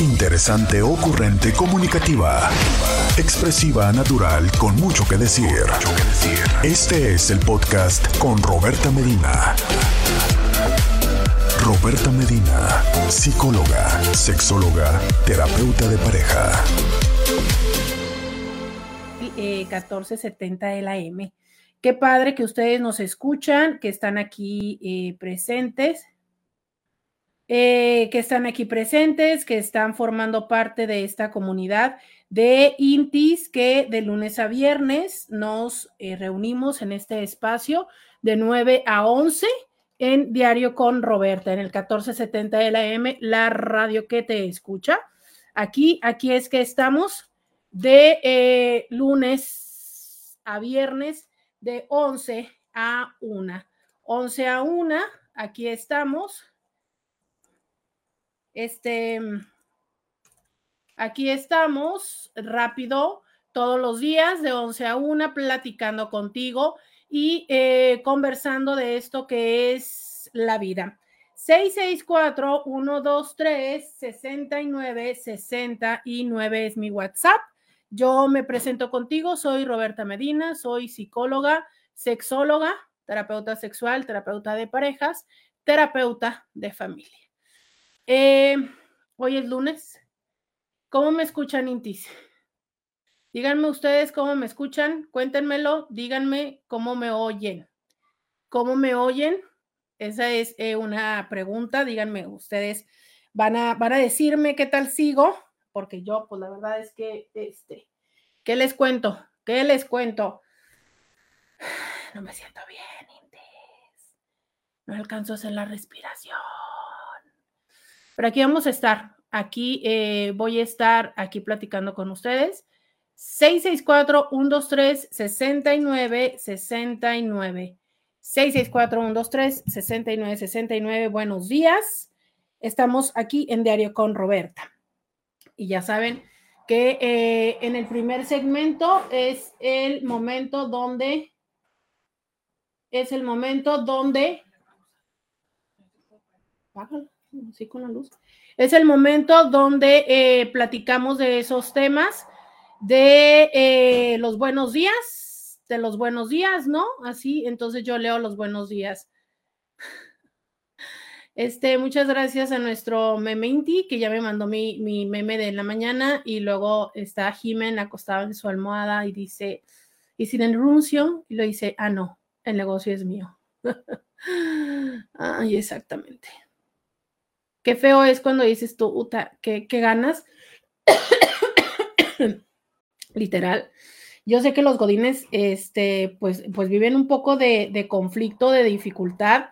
Interesante, ocurrente, comunicativa. Expresiva, natural, con mucho que decir. Este es el podcast con Roberta Medina. Roberta Medina, psicóloga, sexóloga, terapeuta de pareja. 1470 de la M. Qué padre que ustedes nos escuchan, que están aquí eh, presentes, eh, que están aquí presentes, que están formando parte de esta comunidad de INTIS, que de lunes a viernes nos eh, reunimos en este espacio de 9 a 11 en Diario con Roberta, en el 1470 de la M, la radio que te escucha. Aquí, aquí es que estamos de lunes a viernes de 11 a 1. 11 a 1, aquí estamos. Este, aquí estamos rápido todos los días de 11 a 1 platicando contigo y eh, conversando de esto que es la vida. 664-123-6969 es mi WhatsApp. Yo me presento contigo, soy Roberta Medina, soy psicóloga, sexóloga, terapeuta sexual, terapeuta de parejas, terapeuta de familia. Eh, hoy es lunes. ¿Cómo me escuchan, Intis? Díganme ustedes cómo me escuchan, cuéntenmelo, díganme cómo me oyen. ¿Cómo me oyen? Esa es eh, una pregunta, díganme ustedes, van a, van a decirme qué tal sigo porque yo, pues la verdad es que, este, ¿qué les cuento? ¿Qué les cuento? No me siento bien, Indes. No alcanzo a hacer la respiración. Pero aquí vamos a estar. Aquí eh, voy a estar aquí platicando con ustedes. 664-123-6969. 664-123-6969. Buenos días. Estamos aquí en Diario con Roberta. Y ya saben que eh, en el primer segmento es el momento donde es el momento donde con la luz. Es el momento donde eh, platicamos de esos temas, de eh, los buenos días, de los buenos días, ¿no? Así, entonces yo leo los buenos días. Este, muchas gracias a nuestro Mementi, que ya me mandó mi, mi meme de la mañana, y luego está Jimen acostado en su almohada y dice, ¿y sin anuncio? Y lo dice, ah, no, el negocio es mío. Ay, exactamente. Qué feo es cuando dices tú, Uta, ¿qué, ganas? Literal. Yo sé que los godines, este, pues, pues viven un poco de, conflicto, de dificultad,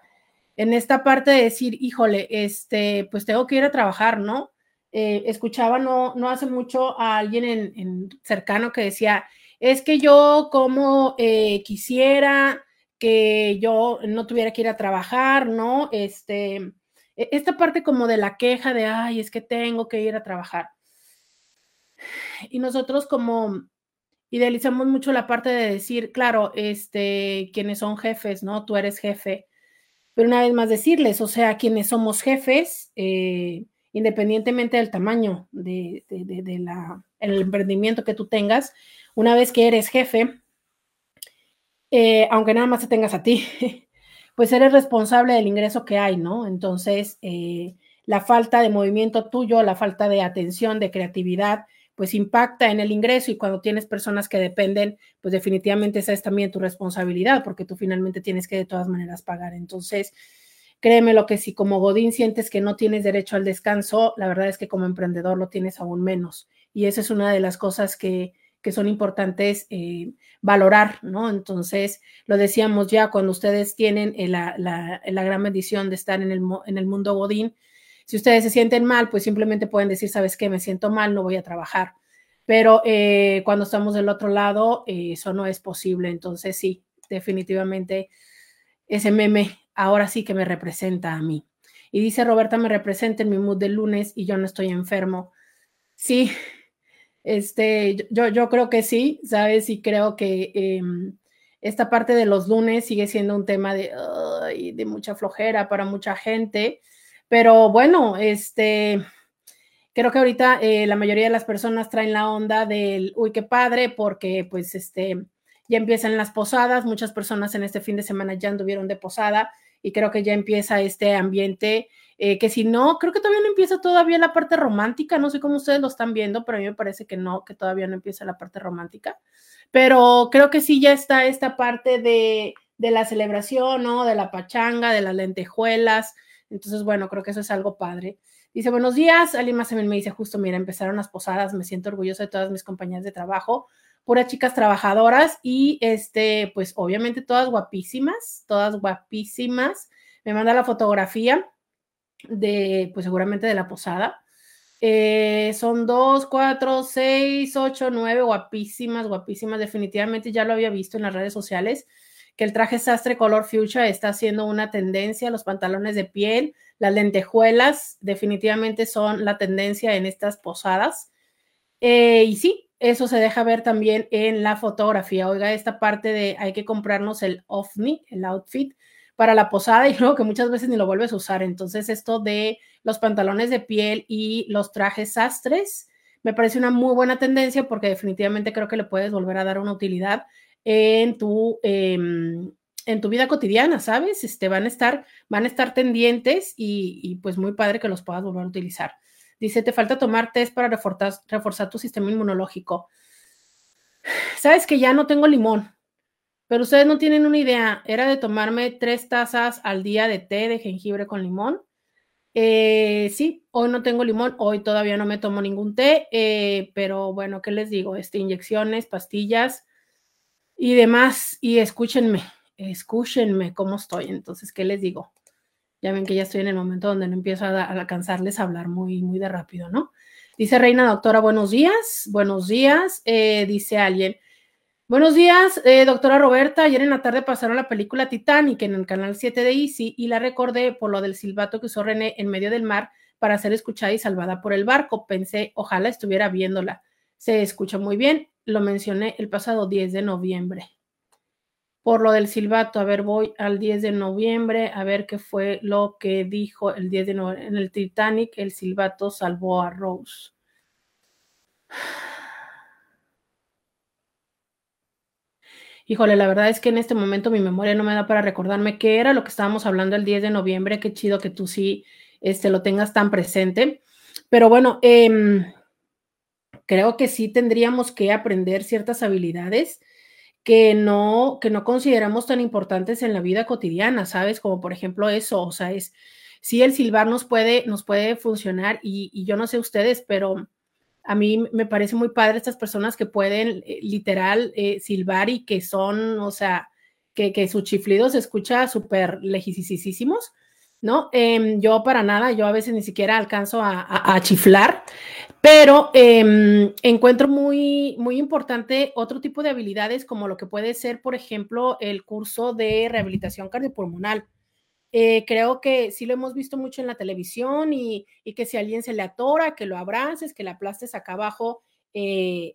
en esta parte de decir, híjole, este, pues tengo que ir a trabajar, ¿no? Eh, escuchaba no, no hace mucho a alguien en, cercano que decía, es que yo como eh, quisiera que yo no tuviera que ir a trabajar, ¿no? Este, esta parte como de la queja de, ay, es que tengo que ir a trabajar. Y nosotros como idealizamos mucho la parte de decir, claro, este, quienes son jefes, ¿no? Tú eres jefe pero una vez más decirles, o sea, quienes somos jefes, eh, independientemente del tamaño de, la, el emprendimiento que tú tengas, una vez que eres jefe, eh, aunque nada más te tengas a ti, pues eres responsable del ingreso que hay, ¿no? Entonces, eh, la falta de movimiento tuyo, la falta de atención, de creatividad, pues impacta en el ingreso y cuando tienes personas que dependen, pues definitivamente esa es también tu responsabilidad porque tú finalmente tienes que de todas maneras pagar. Entonces, créeme lo que si como Godín sientes que no tienes derecho al descanso, la verdad es que como emprendedor lo tienes aún menos. Y esa es una de las cosas que, que son importantes eh, valorar, ¿no? Entonces, lo decíamos ya, cuando ustedes tienen eh, la, la, la gran bendición de estar en el, en el mundo Godín, si ustedes se sienten mal, pues simplemente pueden decir, ¿sabes qué? Me siento mal, no voy a trabajar. Pero eh, cuando estamos del otro lado, eso no es posible. Entonces, sí, definitivamente ese meme ahora sí que me representa a mí. Y dice Roberta, me representa en mi mood del lunes y yo no estoy enfermo. Sí, este, yo, yo creo que sí, ¿sabes? Y creo que em, esta parte de los lunes sigue siendo un tema de, de mucha flojera para mucha gente. Pero bueno, este, Creo que ahorita eh, la mayoría de las personas traen la onda del, uy, qué padre, porque pues este, ya empiezan las posadas, muchas personas en este fin de semana ya anduvieron de posada y creo que ya empieza este ambiente, eh, que si no, creo que todavía no empieza todavía la parte romántica, no sé cómo ustedes lo están viendo, pero a mí me parece que no, que todavía no empieza la parte romántica, pero creo que sí ya está esta parte de, de la celebración, ¿no? De la pachanga, de las lentejuelas, entonces, bueno, creo que eso es algo padre. Dice, buenos días. Alguien más también me dice, justo, mira, empezaron las posadas, me siento orgullosa de todas mis compañías de trabajo, puras chicas trabajadoras y, este, pues, obviamente todas guapísimas, todas guapísimas. Me manda la fotografía de, pues, seguramente de la posada. Eh, son dos, cuatro, seis, ocho, nueve, guapísimas, guapísimas. Definitivamente ya lo había visto en las redes sociales que el traje sastre color fuchsia está haciendo una tendencia, los pantalones de piel, las lentejuelas definitivamente son la tendencia en estas posadas. Eh, y sí, eso se deja ver también en la fotografía. Oiga, esta parte de hay que comprarnos el ovni, el outfit para la posada y luego que muchas veces ni lo vuelves a usar. Entonces, esto de los pantalones de piel y los trajes sastres me parece una muy buena tendencia porque definitivamente creo que le puedes volver a dar una utilidad en tu, em, en tu vida cotidiana, ¿sabes? Este, van, a estar, van a estar tendientes y, pues muy padre que los puedas volver a utilizar. Dice, te falta tomar test para reforzar, reforzar tu sistema inmunológico. Sabes que ya no tengo limón, pero ustedes no tienen una idea. Era de tomarme tres tazas al día de té de jengibre con limón. Eh, sí, hoy no tengo limón, hoy todavía no me tomo ningún té, eh, pero bueno, ¿qué les digo? Este, inyecciones, pastillas, y demás. Y escúchenme, escúchenme cómo estoy. Entonces, ¿qué les digo? Ya ven que ya estoy en el momento donde no empiezo a, alcanzarles a hablar muy, muy de rápido, ¿no? Dice Reina Doctora, buenos días, buenos días. Eh, dice alguien, buenos días, eh, doctora Roberta. Ayer en la tarde pasaron la película Titanic en el canal 7 de Easy y la recordé por lo del silbato que usó René en medio del mar para ser escuchada y salvada por el barco. Pensé, ojalá estuviera viéndola. Se escucha muy bien lo mencioné el pasado 10 de noviembre. Por lo del silbato, a ver, voy al 10 de noviembre a ver qué fue lo que dijo el 10 de noviembre. En el Titanic, el silbato salvó a Rose. Híjole, la verdad es que en este momento mi memoria no me da para recordarme qué era lo que estábamos hablando el 10 de noviembre. Qué chido que tú sí este, lo tengas tan presente. Pero bueno, eh, creo que sí tendríamos que aprender ciertas habilidades que no, que no consideramos tan importantes en la vida cotidiana, ¿sabes? Como por ejemplo eso, o sea, es, sí el silbar nos puede, nos puede funcionar y, yo no sé ustedes, pero a mí me parece muy padre estas personas que pueden eh, literal eh, silbar y que son, o sea, que, que su chiflido se escucha súper lejísimos. ¿no? Em, yo para nada, yo a veces ni siquiera alcanzo a, chiflar, pero em, encuentro muy, muy importante otro tipo de habilidades como lo que puede ser, por ejemplo, el curso de rehabilitación cardiopulmonar. Eh, creo que sí lo hemos visto mucho en la televisión y, que si a alguien se le atora, que lo abraces, que le aplastes acá abajo eh,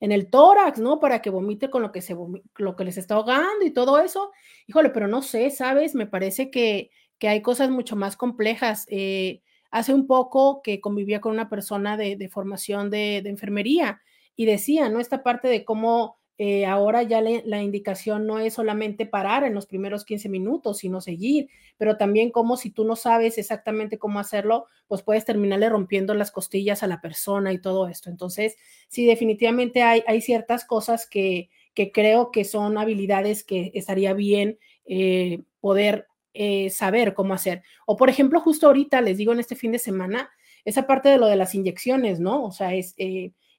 en el tórax, ¿no? Para que vomite con lo que, se lo que les está ahogando y todo eso. Híjole, pero no sé, ¿sabes? Me parece que, que hay cosas mucho más complejas. Eh, hace un poco que convivía con una persona de, formación de, enfermería y decía, ¿no? Esta parte de cómo eh, ahora ya la indicación no es solamente parar en los primeros 15 minutos, sino seguir, pero también como si tú no sabes exactamente cómo hacerlo, pues puedes terminarle rompiendo las costillas a la persona y todo esto. Entonces, sí, definitivamente hay, hay ciertas cosas que, que creo que son habilidades que estaría bien eh, poder eh, saber cómo hacer. O por ejemplo, justo ahorita les digo en este fin de semana, esa parte de lo de las inyecciones, ¿no? O sea, es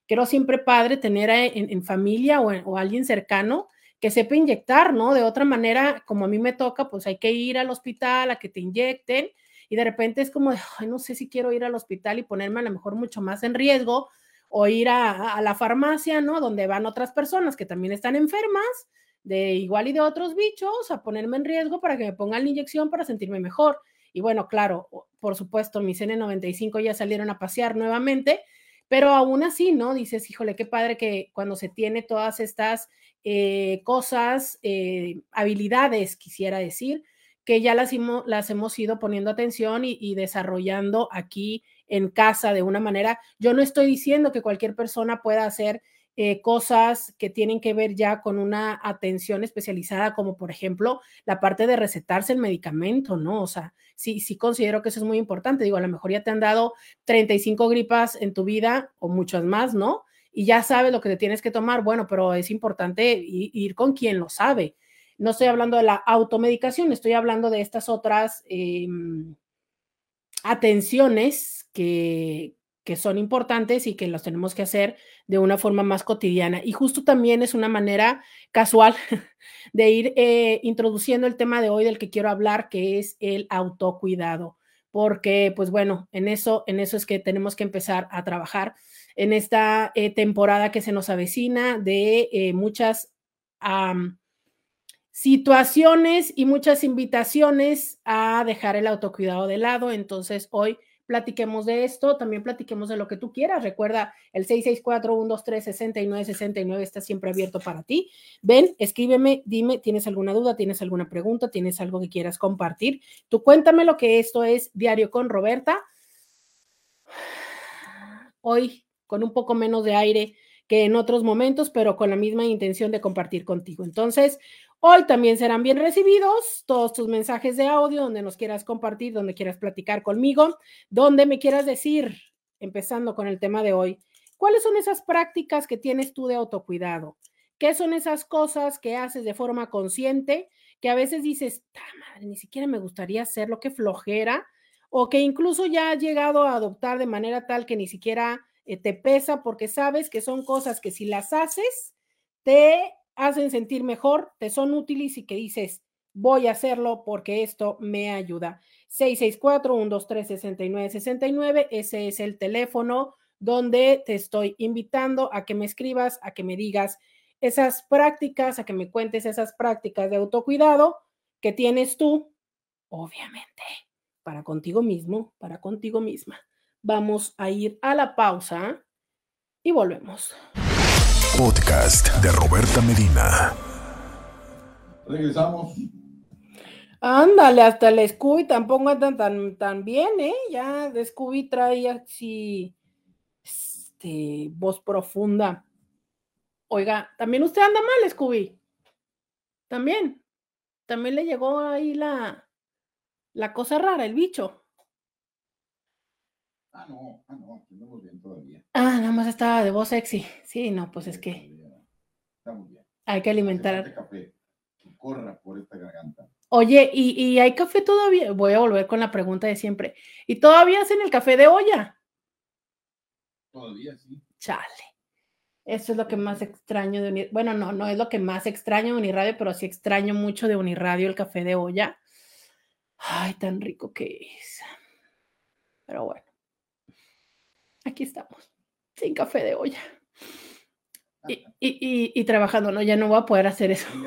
creo siempre padre tener en, familia o, alguien cercano que sepa inyectar, ¿no? De otra manera, como a mí me toca, pues hay que ir al hospital a que te inyecten y de repente es como, de, no sé si quiero ir al hospital y ponerme a lo mejor mucho más en riesgo o ir a, la farmacia, ¿no? Donde van otras personas que también están enfermas de igual y de otros bichos a ponerme en riesgo para que me pongan la inyección para sentirme mejor. Y bueno, claro, por supuesto, mis N95 ya salieron a pasear nuevamente pero aún así, ¿no? Dices, híjole, qué padre que cuando se tiene todas estas eh, cosas, eh, habilidades, quisiera decir, que ya las, las hemos ido poniendo atención y, desarrollando aquí en casa de una manera. Yo no estoy diciendo que cualquier persona pueda hacer eh, cosas que tienen que ver ya con una atención especializada, como por ejemplo la parte de recetarse el medicamento, ¿no? O sea, sí, sí considero que eso es muy importante. Digo, a lo mejor ya te han dado 35 gripas en tu vida o muchas más, ¿no? Y ya sabes lo que te tienes que tomar. Bueno, pero es importante ir con quien lo sabe. No estoy hablando de la automedicación, estoy hablando de estas otras em, atenciones que, que son importantes y que las tenemos que hacer de una forma más cotidiana. Y justo también es una manera casual de ir eh, introduciendo el tema de hoy del que quiero hablar, que es el autocuidado. Porque, pues bueno, en eso, en eso es que tenemos que empezar a trabajar en esta eh, temporada que se nos avecina de eh, muchas situaciones y muchas invitaciones a dejar el autocuidado de lado. Entonces, hoy platiquemos de esto, también platiquemos de lo que tú quieras. Recuerda, el 664-123-6969 está siempre abierto para ti. Ven, escríbeme, dime, ¿tienes alguna duda? ¿Tienes alguna pregunta? ¿Tienes algo que quieras compartir? Tú cuéntame lo que esto es Diario con Roberta. Hoy, con un poco menos de aire que en otros momentos, pero con la misma intención de compartir contigo. Entonces, Hoy también serán bien recibidos todos tus mensajes de audio donde nos quieras compartir, donde quieras platicar conmigo, donde me quieras decir, empezando con el tema de hoy, cuáles son esas prácticas que tienes tú de autocuidado. ¿Qué son esas cosas que haces de forma consciente que a veces dices, madre, ni siquiera me gustaría hacerlo, qué flojera, o que incluso ya has llegado a adoptar de manera tal que ni siquiera eh, te pesa porque sabes que son cosas que si las haces, te hacen sentir mejor, te son útiles y que dices, voy a hacerlo porque esto me ayuda. 664-123-6969, ese es el teléfono donde te estoy invitando a que me escribas, a que me digas esas prácticas, a que me cuentes esas prácticas de autocuidado que tienes tú, obviamente, para contigo mismo, para contigo misma. Vamos a ir a la pausa y volvemos. Podcast de Roberta Medina. Regresamos. Ándale, hasta el Scooby tampoco tan, tan, tan bien, ¿eh? Ya de Scooby trae así, este, voz profunda. Oiga, también usted anda mal, Scooby. También. También le llegó ahí la, la cosa rara, el bicho. Ah, no, ah, no, andamos bien todavía. Ah, nada más estaba de voz sexy. Sí, no, pues es que. Estamos bien. Hay que alimentar. café que corra por esta garganta. Oye, ¿y, ¿y, hay café todavía? Voy a volver con la pregunta de siempre. ¿Y todavía hacen el café de olla? Todavía sí. Chale. Eso es lo que más extraño de Uniradio. Bueno, no, no es lo que más extraño de Uniradio, pero sí extraño mucho de Uniradio el café de olla. Ay, tan rico que es. Pero bueno aquí estamos, sin café de olla. Y, trabajando, no, ya no voy a poder hacer eso.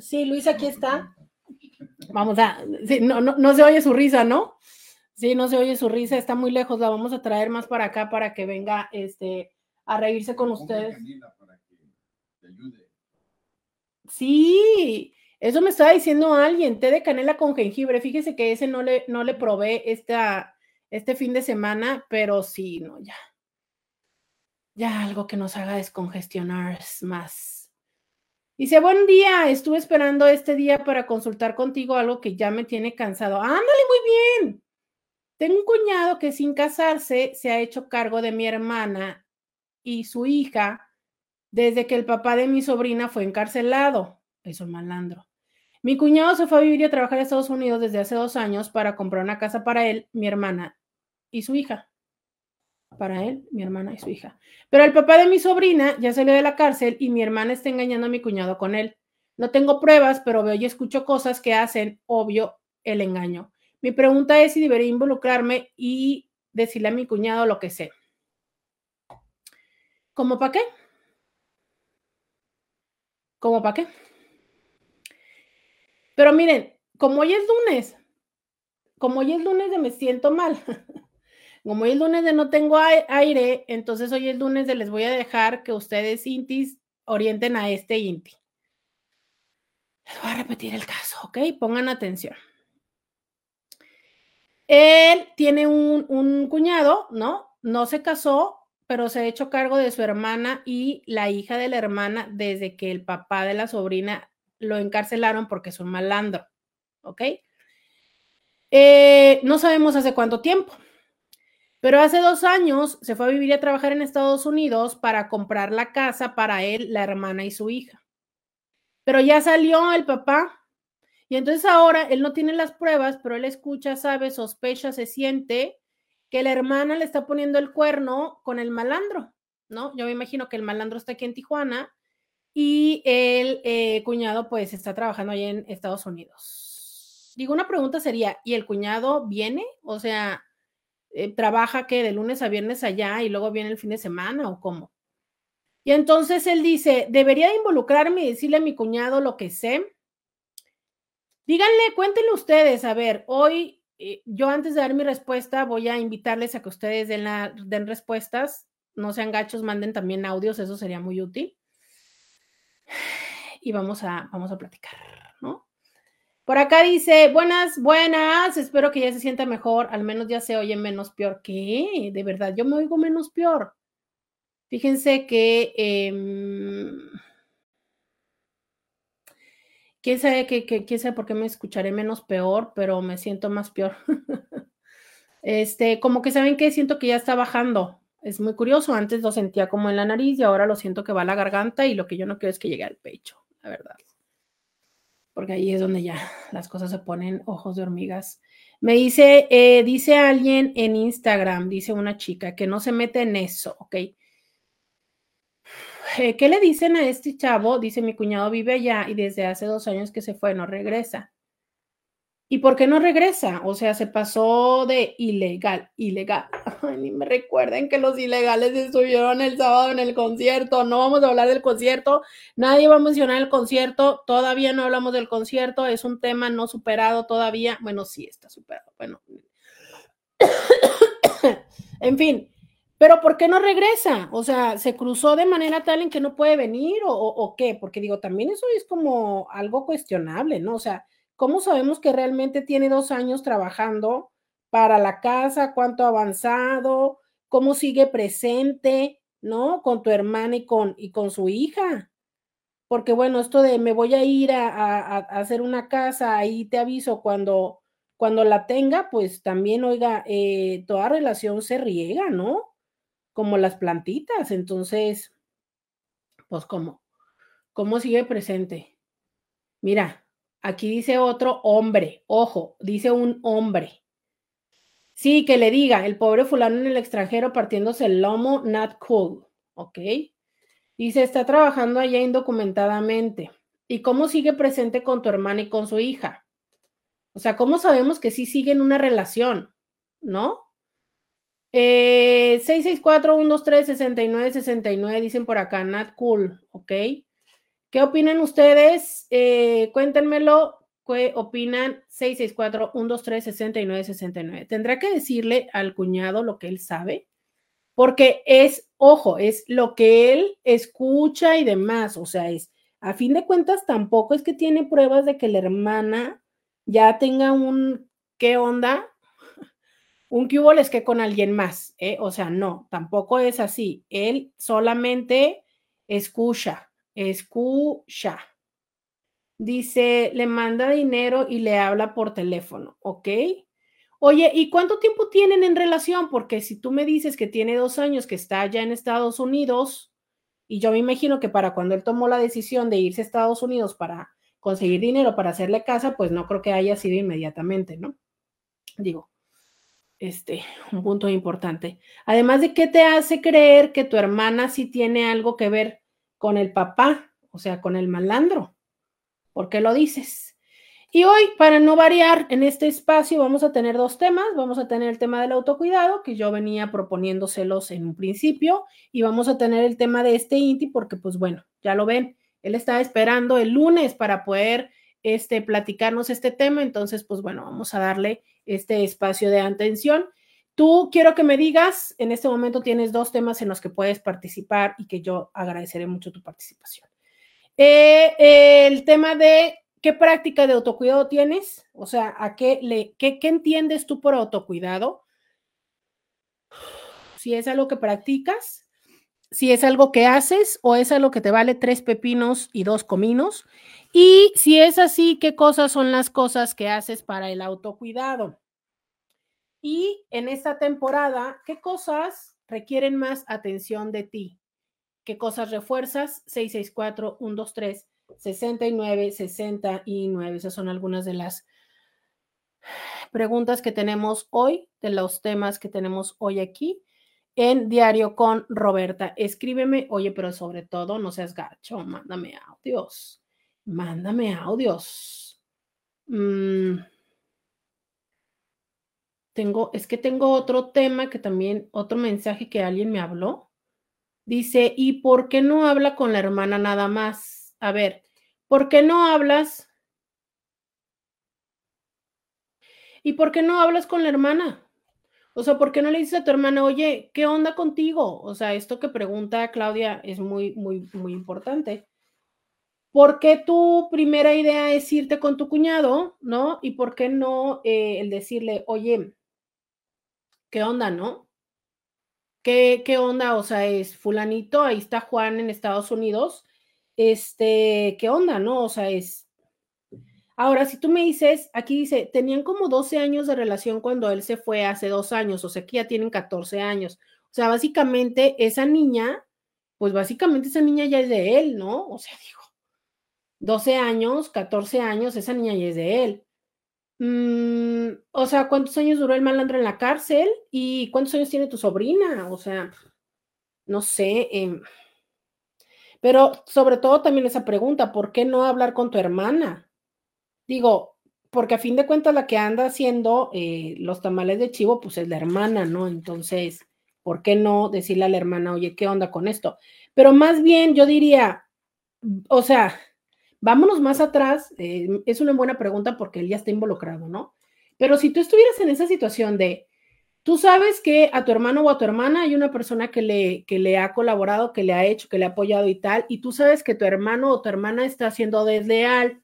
Sí, Luis, aquí está. Vamos a, no, no, se oye su risa, ¿no? Sí, no se oye su risa, está muy lejos, la vamos a traer más para acá para que venga este, a reírse con ustedes. Sí, eso me estaba diciendo alguien, té de canela con jengibre. Fíjese que ese no le, no le probé esta, este fin de semana, pero sí, no, ya. Ya algo que nos haga descongestionar más. Dice, buen día, estuve esperando este día para consultar contigo algo que ya me tiene cansado. Ándale, muy bien. Tengo un cuñado que sin casarse se ha hecho cargo de mi hermana y su hija desde que el papá de mi sobrina fue encarcelado. Es malandro. Mi cuñado se fue a vivir y a trabajar a Estados Unidos desde hace dos años para comprar una casa para él, mi hermana y su hija. Para él, mi hermana y su hija. Pero el papá de mi sobrina ya salió de la cárcel y mi hermana está engañando a mi cuñado con él. No tengo pruebas, pero veo y escucho cosas que hacen obvio el engaño. Mi pregunta es si debería involucrarme y decirle a mi cuñado lo que sé. ¿Cómo para qué? ¿Cómo para qué? Pero miren, como hoy es lunes, como hoy es lunes de me siento mal, como hoy es lunes de no tengo aire, entonces hoy es lunes de les voy a dejar que ustedes intis orienten a este inti. Les voy a repetir el caso, ¿ok? Pongan atención. Él tiene un, un cuñado, ¿no? No se casó, pero se ha hecho cargo de su hermana y la hija de la hermana desde que el papá de la sobrina lo encarcelaron porque es un malandro, ¿ok? Eh, no sabemos hace cuánto tiempo, pero hace dos años se fue a vivir y a trabajar en Estados Unidos para comprar la casa para él, la hermana y su hija. Pero ya salió el papá y entonces ahora él no tiene las pruebas, pero él escucha, sabe, sospecha, se siente que la hermana le está poniendo el cuerno con el malandro, ¿no? Yo me imagino que el malandro está aquí en Tijuana y el eh, cuñado pues está trabajando ahí en Estados Unidos. Digo, una pregunta sería, ¿y el cuñado viene? O sea, eh, ¿trabaja que de lunes a viernes allá y luego viene el fin de semana o cómo? Y entonces él dice, debería involucrarme y decirle a mi cuñado lo que sé. Díganle, cuéntenle ustedes, a ver, hoy eh, yo antes de dar mi respuesta voy a invitarles a que ustedes den, den respuestas, no sean gachos, manden también audios, eso sería muy útil. Y vamos a, vamos a platicar, ¿no? Por acá dice, buenas, buenas, espero que ya se sienta mejor, al menos ya se oye menos peor. ¿Qué? De verdad, yo me oigo menos peor. Fíjense que... Eh, quién sabe, que, quién sabe por qué me escucharé menos peor, pero me siento más peor. este, como que saben que siento que ya está bajando. Es muy curioso, antes lo sentía como en la nariz y ahora lo siento que va a la garganta y lo que yo no quiero es que llegue al pecho, la verdad. Porque ahí es donde ya las cosas se ponen ojos de hormigas. Me dice, eh, dice alguien en Instagram, dice una chica, que no se mete en eso, ¿ok? Eh, ¿qué le dicen a este chavo? Dice, mi cuñado vive allá y desde hace dos años que se fue, no regresa. ¿Y por qué no regresa? O sea, se pasó de ilegal, ilegal. Ay, ni me recuerden que los ilegales estuvieron el sábado en el concierto. No vamos a hablar del concierto. Nadie va a mencionar el concierto. Todavía no hablamos del concierto. Es un tema no superado todavía. Bueno, sí está superado. Bueno. en fin, pero ¿por qué no regresa? O sea, ¿se cruzó de manera tal en que no puede venir o, qué? Porque digo, también eso es como algo cuestionable, ¿no? O sea, ¿cómo sabemos que realmente tiene dos años trabajando para la casa? ¿Cuánto ha avanzado? ¿Cómo sigue presente, ¿no? Con tu hermana y con, y con su hija. Porque bueno, esto de me voy a ir a, hacer una casa, ahí te aviso cuando, cuando la tenga, pues también, oiga, eh, toda relación se riega, ¿no? como las plantitas. Entonces, pues como, ¿cómo sigue presente? Mira, aquí dice otro hombre, ojo, dice un hombre. Sí, que le diga, el pobre fulano en el extranjero partiéndose el lomo, not cool, ¿ok? Dice, está trabajando allá indocumentadamente. ¿Y cómo sigue presente con tu hermana y con su hija? O sea, ¿cómo sabemos que sí siguen una relación? ¿No? Eh, 664-123-6969, dicen por acá, not cool, ¿ok? ¿Qué opinan ustedes? Eh, cuéntenmelo. ¿Qué opinan? 664-123-6969. Tendrá que decirle al cuñado lo que él sabe, porque es, ojo, es lo que él escucha y demás. O sea, es, a fin de cuentas, tampoco es que tiene pruebas de que la hermana ya tenga un, ¿qué onda? un cubo es que con alguien más, ¿eh? o sea, no, tampoco es así. Él solamente escucha, escucha. Dice, le manda dinero y le habla por teléfono, ¿ok? Oye, ¿y cuánto tiempo tienen en relación? Porque si tú me dices que tiene dos años que está allá en Estados Unidos, y yo me imagino que para cuando él tomó la decisión de irse a Estados Unidos para conseguir dinero para hacerle casa, pues no creo que haya sido inmediatamente, ¿no? Digo, este, un punto importante. Además de qué te hace creer que tu hermana sí tiene algo que ver con el papá, o sea, con el malandro. ¿Por qué lo dices? Y hoy, para no variar en este espacio, vamos a tener dos temas. Vamos a tener el tema del autocuidado, que yo venía proponiéndoselos en un principio, y vamos a tener el tema de este INTI, porque pues bueno, ya lo ven, él está esperando el lunes para poder este, platicarnos este tema, entonces pues bueno, vamos a darle este espacio de atención. Tú quiero que me digas, en este momento tienes dos temas en los que puedes participar y que yo agradeceré mucho tu participación. Eh, el tema de ¿qué práctica de autocuidado tienes? O sea, ¿a qué, le, qué, qué entiendes tú por autocuidado? Si es algo que practicas, si es algo que haces o es algo que te vale tres pepinos y dos cominos. Y si es así, ¿qué cosas son las cosas que haces para el autocuidado? Y en esta temporada, ¿qué cosas requieren más atención de ti? ¿Qué cosas refuerzas? 664 123 69 69. Esas son algunas de las preguntas que tenemos hoy, de los temas que tenemos hoy aquí en Diario con Roberta. Escríbeme, oye, pero sobre todo no seas gacho, mándame audios, mándame audios. Mm. Tengo, es que tengo otro tema que también, otro mensaje que alguien me habló. Dice, ¿y por qué no habla con la hermana nada más? A ver, ¿por qué no hablas? ¿Y por qué no hablas con la hermana? O sea, ¿por qué no le dices a tu hermana, oye, ¿qué onda contigo? O sea, esto que pregunta Claudia es muy, muy, muy importante. ¿Por qué tu primera idea es irte con tu cuñado, no? ¿Y por qué no eh, el decirle, oye, ¿qué onda, no? ¿Qué, ¿Qué onda? O sea, es fulanito, ahí está Juan en Estados Unidos. Este, ¿qué onda, no? O sea, es Ahora, si tú me dices, aquí dice, tenían como 12 años de relación cuando él se fue hace dos años, o sea que ya tienen 14 años. O sea, básicamente esa niña, pues básicamente esa niña ya es de él, ¿no? O sea, digo, 12 años, 14 años, esa niña ya es de él. Mm, o sea, ¿cuántos años duró el malandro en la cárcel? ¿Y cuántos años tiene tu sobrina? O sea, no sé. Em, pero sobre todo también esa pregunta, ¿por qué no hablar con tu hermana? Digo, porque a fin de cuentas la que anda haciendo eh, los tamales de chivo, pues es la hermana, ¿no? Entonces, ¿por qué no decirle a la hermana, oye, ¿qué onda con esto? Pero más bien yo diría, o sea, vámonos más atrás, eh, es una buena pregunta porque él ya está involucrado, ¿no? Pero si tú estuvieras en esa situación de, tú sabes que a tu hermano o a tu hermana hay una persona que le, que le ha colaborado, que le ha hecho, que le ha apoyado y tal, y tú sabes que tu hermano o tu hermana está siendo desleal,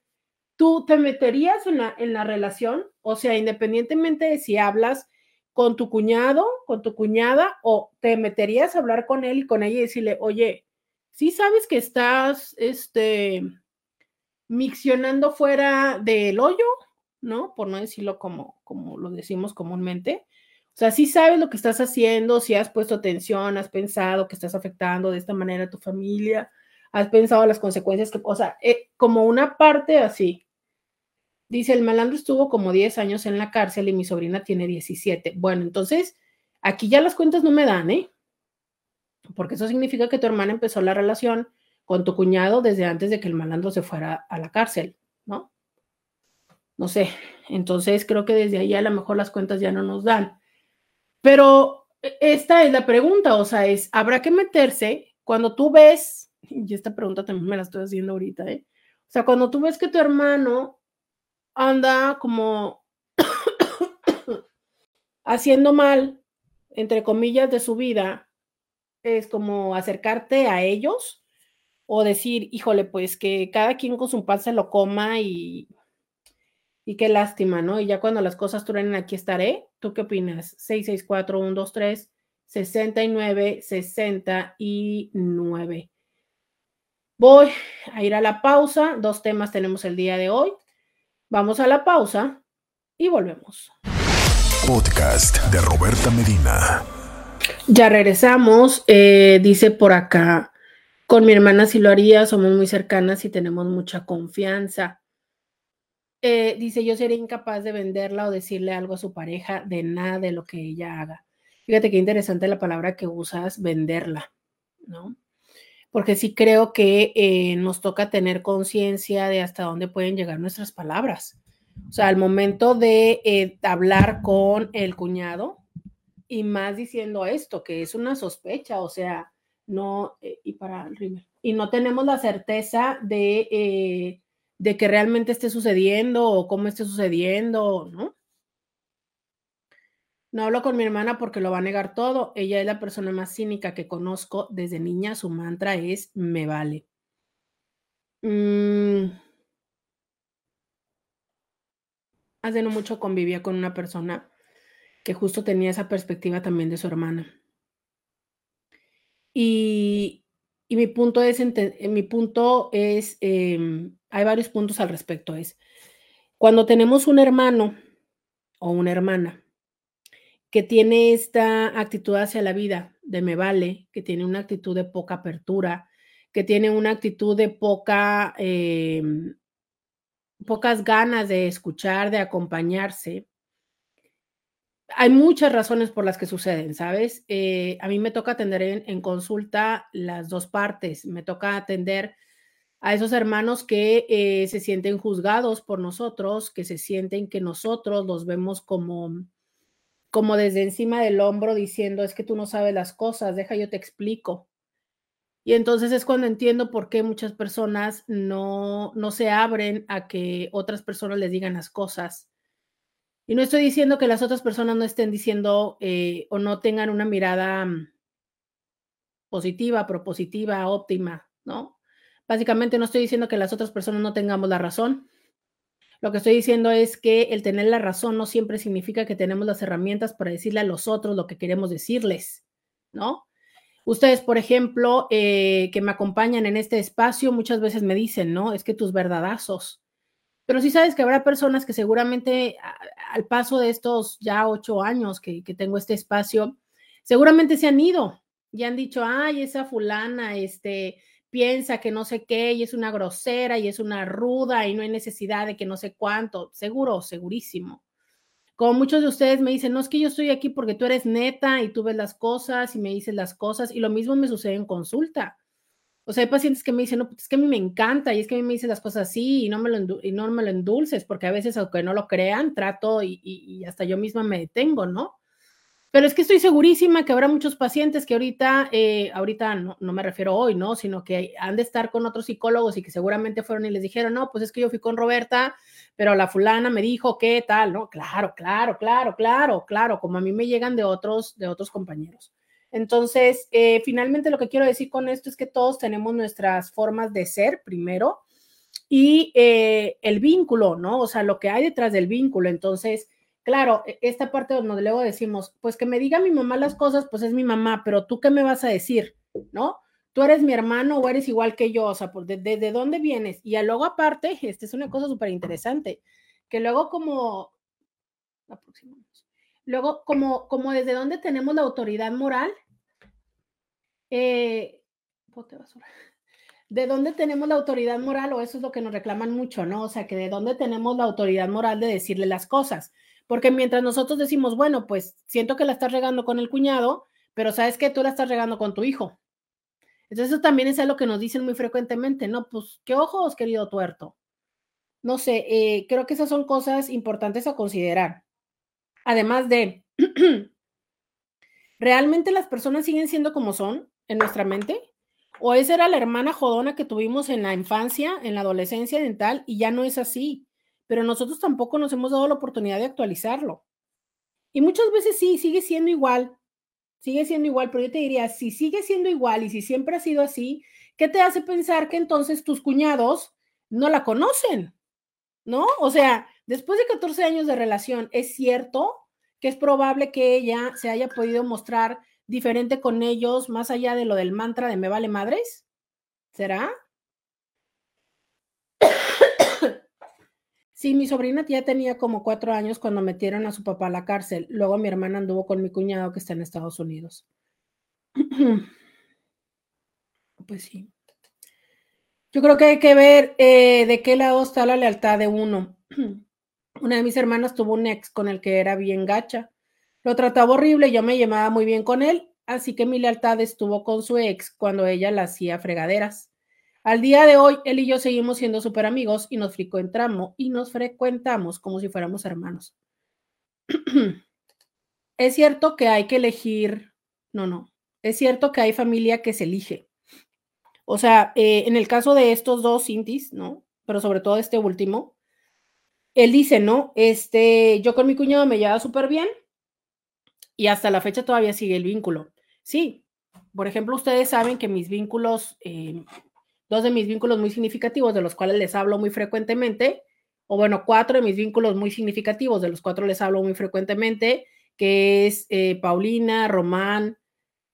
¿tú te meterías en la, en la relación? O sea, independientemente de si hablas con tu cuñado, con tu cuñada, o te meterías a hablar con él y con ella y decirle, oye, sí sabes que estás, este, miccionando fuera del hoyo, ¿no? Por no decirlo como, como lo decimos comúnmente. O sea, sí sabes lo que estás haciendo, si has puesto atención, has pensado que estás afectando de esta manera a tu familia, has pensado las consecuencias que, o sea, eh, como una parte así. Dice, el malandro estuvo como 10 años en la cárcel y mi sobrina tiene 17. Bueno, entonces, aquí ya las cuentas no me dan, ¿eh? Porque eso significa que tu hermana empezó la relación con tu cuñado desde antes de que el malandro se fuera a la cárcel, ¿no? No sé, entonces creo que desde ahí a lo mejor las cuentas ya no nos dan. Pero e, esta es la pregunta, o sea, es, ¿habrá que meterse cuando tú ves y esta pregunta también me la estoy haciendo ahorita, ¿eh? O sea, cuando tú ves que tu hermano anda como haciendo mal, entre comillas, de su vida, es como acercarte a ellos o decir, híjole, pues que cada quien con su pan se lo coma y, y qué lástima, ¿no? Y ya cuando las cosas truenen, aquí estaré. ¿Tú qué opinas? 664 123 69 69. Voy a ir a la pausa. Dos temas tenemos el día de hoy. Vamos a la pausa y volvemos. Podcast de Roberta Medina. Ya regresamos. Eh, dice por acá, con mi hermana si lo haría, somos muy cercanas y tenemos mucha confianza. Eh, dice, yo sería incapaz de venderla o decirle algo a su pareja de nada de lo que ella haga. Fíjate qué interesante la palabra que usas, venderla, ¿no? porque sí creo que eh, nos toca tener conciencia de hasta dónde pueden llegar nuestras palabras. O sea, al momento de eh, hablar con el cuñado y más diciendo esto, que es una sospecha, o sea, no, eh, y para el y no tenemos la certeza de, de que realmente esté sucediendo o cómo esté sucediendo, ¿no? No hablo con mi hermana porque lo va a negar todo. Ella es la persona más cínica que conozco. Desde niña su mantra es me vale. Mm. Hace no mucho convivía con una persona que justo tenía esa perspectiva también de su hermana. Y, y mi punto es, mi punto es, em, hay varios puntos al respecto, es cuando tenemos un hermano o una hermana que tiene esta actitud hacia la vida de me vale, que tiene una actitud de poca apertura, que tiene una actitud de poca, em, pocas ganas de escuchar, de acompañarse. Hay muchas razones por las que suceden, ¿sabes? Eh, a mí me toca atender en, consulta las dos partes. Me toca atender a esos hermanos que eh, se sienten juzgados por nosotros, que se sienten que nosotros los vemos como como desde encima del hombro diciendo, es que tú no sabes las cosas, deja yo te explico. Y entonces es cuando entiendo por qué muchas personas no, no se abren a que otras personas les digan las cosas. Y no estoy diciendo que las otras personas no estén diciendo eh, o no tengan una mirada mm, positiva, propositiva, óptima, ¿no? Básicamente no estoy diciendo que las otras personas no tengamos la razón. Lo que estoy diciendo es que el tener la razón no siempre significa que tenemos las herramientas para decirle a los otros lo que queremos decirles, ¿no? Ustedes, por ejemplo, eh, que me acompañan en este espacio, muchas veces me dicen, ¿no? Es que tus verdadazos. Pero sí sabes que habrá personas que seguramente al paso de estos ya ocho años que, que tengo este espacio, seguramente se han ido y han dicho, ay, esa fulana, este, piensa que no sé qué y es una grosera y es una ruda y no hay necesidad de que no sé cuánto, seguro, segurísimo. Como muchos de ustedes me dicen, no es que yo estoy aquí porque tú eres neta y tú ves las cosas y me dices las cosas y lo mismo me sucede en consulta. O sea, hay pacientes que me dicen, no, pues es que a mí me encanta y es que a mí me dices las cosas así y no me lo, endulces porque a veces aunque no lo crean, trato y, y hasta yo misma me detengo, ¿no? Pero es que estoy segurísima que habrá muchos pacientes que ahorita, eh, ahorita no, no, me refiero hoy, ¿no? Sino que han de estar con otros psicólogos y que seguramente fueron y les dijeron, no, pues es que yo fui con Roberta, pero la fulana me dijo qué tal, ¿no? Claro, claro, claro, claro, claro, como a mí me llegan de otros, de otros compañeros. Entonces, eh, finalmente lo que quiero decir con esto es que todos tenemos nuestras formas de ser primero y eh, el vínculo, ¿no? O sea, lo que hay detrás del vínculo. Entonces, claro, e, esta parte donde luego decimos, pues que me diga mi mamá las cosas, pues es mi mamá, pero tú qué me vas a decir, ¿no? Tú eres mi hermano o eres igual que yo, o sea, ¿desde pues, de, dónde vienes? Y luego aparte, esta es una cosa súper interesante, que luego como, luego como, como desde dónde tenemos la autoridad moral, eh, ¿De dónde tenemos la autoridad moral? O eso es lo que nos reclaman mucho, ¿no? O sea, que de dónde tenemos la autoridad moral de decirle las cosas. Porque mientras nosotros decimos, bueno, pues siento que la estás regando con el cuñado, pero sabes que tú la estás regando con tu hijo. Entonces eso también es algo que nos dicen muy frecuentemente, ¿no? Pues, ¿qué ojos, querido tuerto? No sé, eh, creo que esas son cosas importantes a considerar. Además de, ¿realmente las personas siguen siendo como son en nuestra mente? ¿O esa era la hermana jodona que tuvimos en la infancia, en la adolescencia dental, y ya no es así? pero nosotros tampoco nos hemos dado la oportunidad de actualizarlo. Y muchas veces sí, sigue siendo igual, sigue siendo igual, pero yo te diría, si sigue siendo igual y si siempre ha sido así, ¿qué te hace pensar que entonces tus cuñados no la conocen? ¿No? O sea, después de 14 años de relación, ¿es cierto que es probable que ella se haya podido mostrar diferente con ellos más allá de lo del mantra de me vale madres? ¿Será? Sí, mi sobrina ya tenía como cuatro años cuando metieron a su papá a la cárcel. Luego mi hermana anduvo con mi cuñado que está en Estados Unidos. Pues sí. Yo creo que hay que ver eh, de qué lado está la lealtad de uno. Una de mis hermanas tuvo un ex con el que era bien gacha. Lo trataba horrible, yo me llamaba muy bien con él, así que mi lealtad estuvo con su ex cuando ella la hacía fregaderas. Al día de hoy, él y yo seguimos siendo súper amigos y nos frecuentamos y nos frecuentamos como si fuéramos hermanos. es cierto que hay que elegir, no, no, es cierto que hay familia que se elige. O sea, eh, en el caso de estos dos Cintis, ¿no? Pero sobre todo este último, él dice, ¿no? Este, yo con mi cuñado me llevaba súper bien y hasta la fecha todavía sigue el vínculo. Sí, por ejemplo, ustedes saben que mis vínculos eh, dos de mis vínculos muy significativos, de los cuales les hablo muy frecuentemente, o bueno, cuatro de mis vínculos muy significativos, de los cuatro les hablo muy frecuentemente, que es eh, Paulina, Román,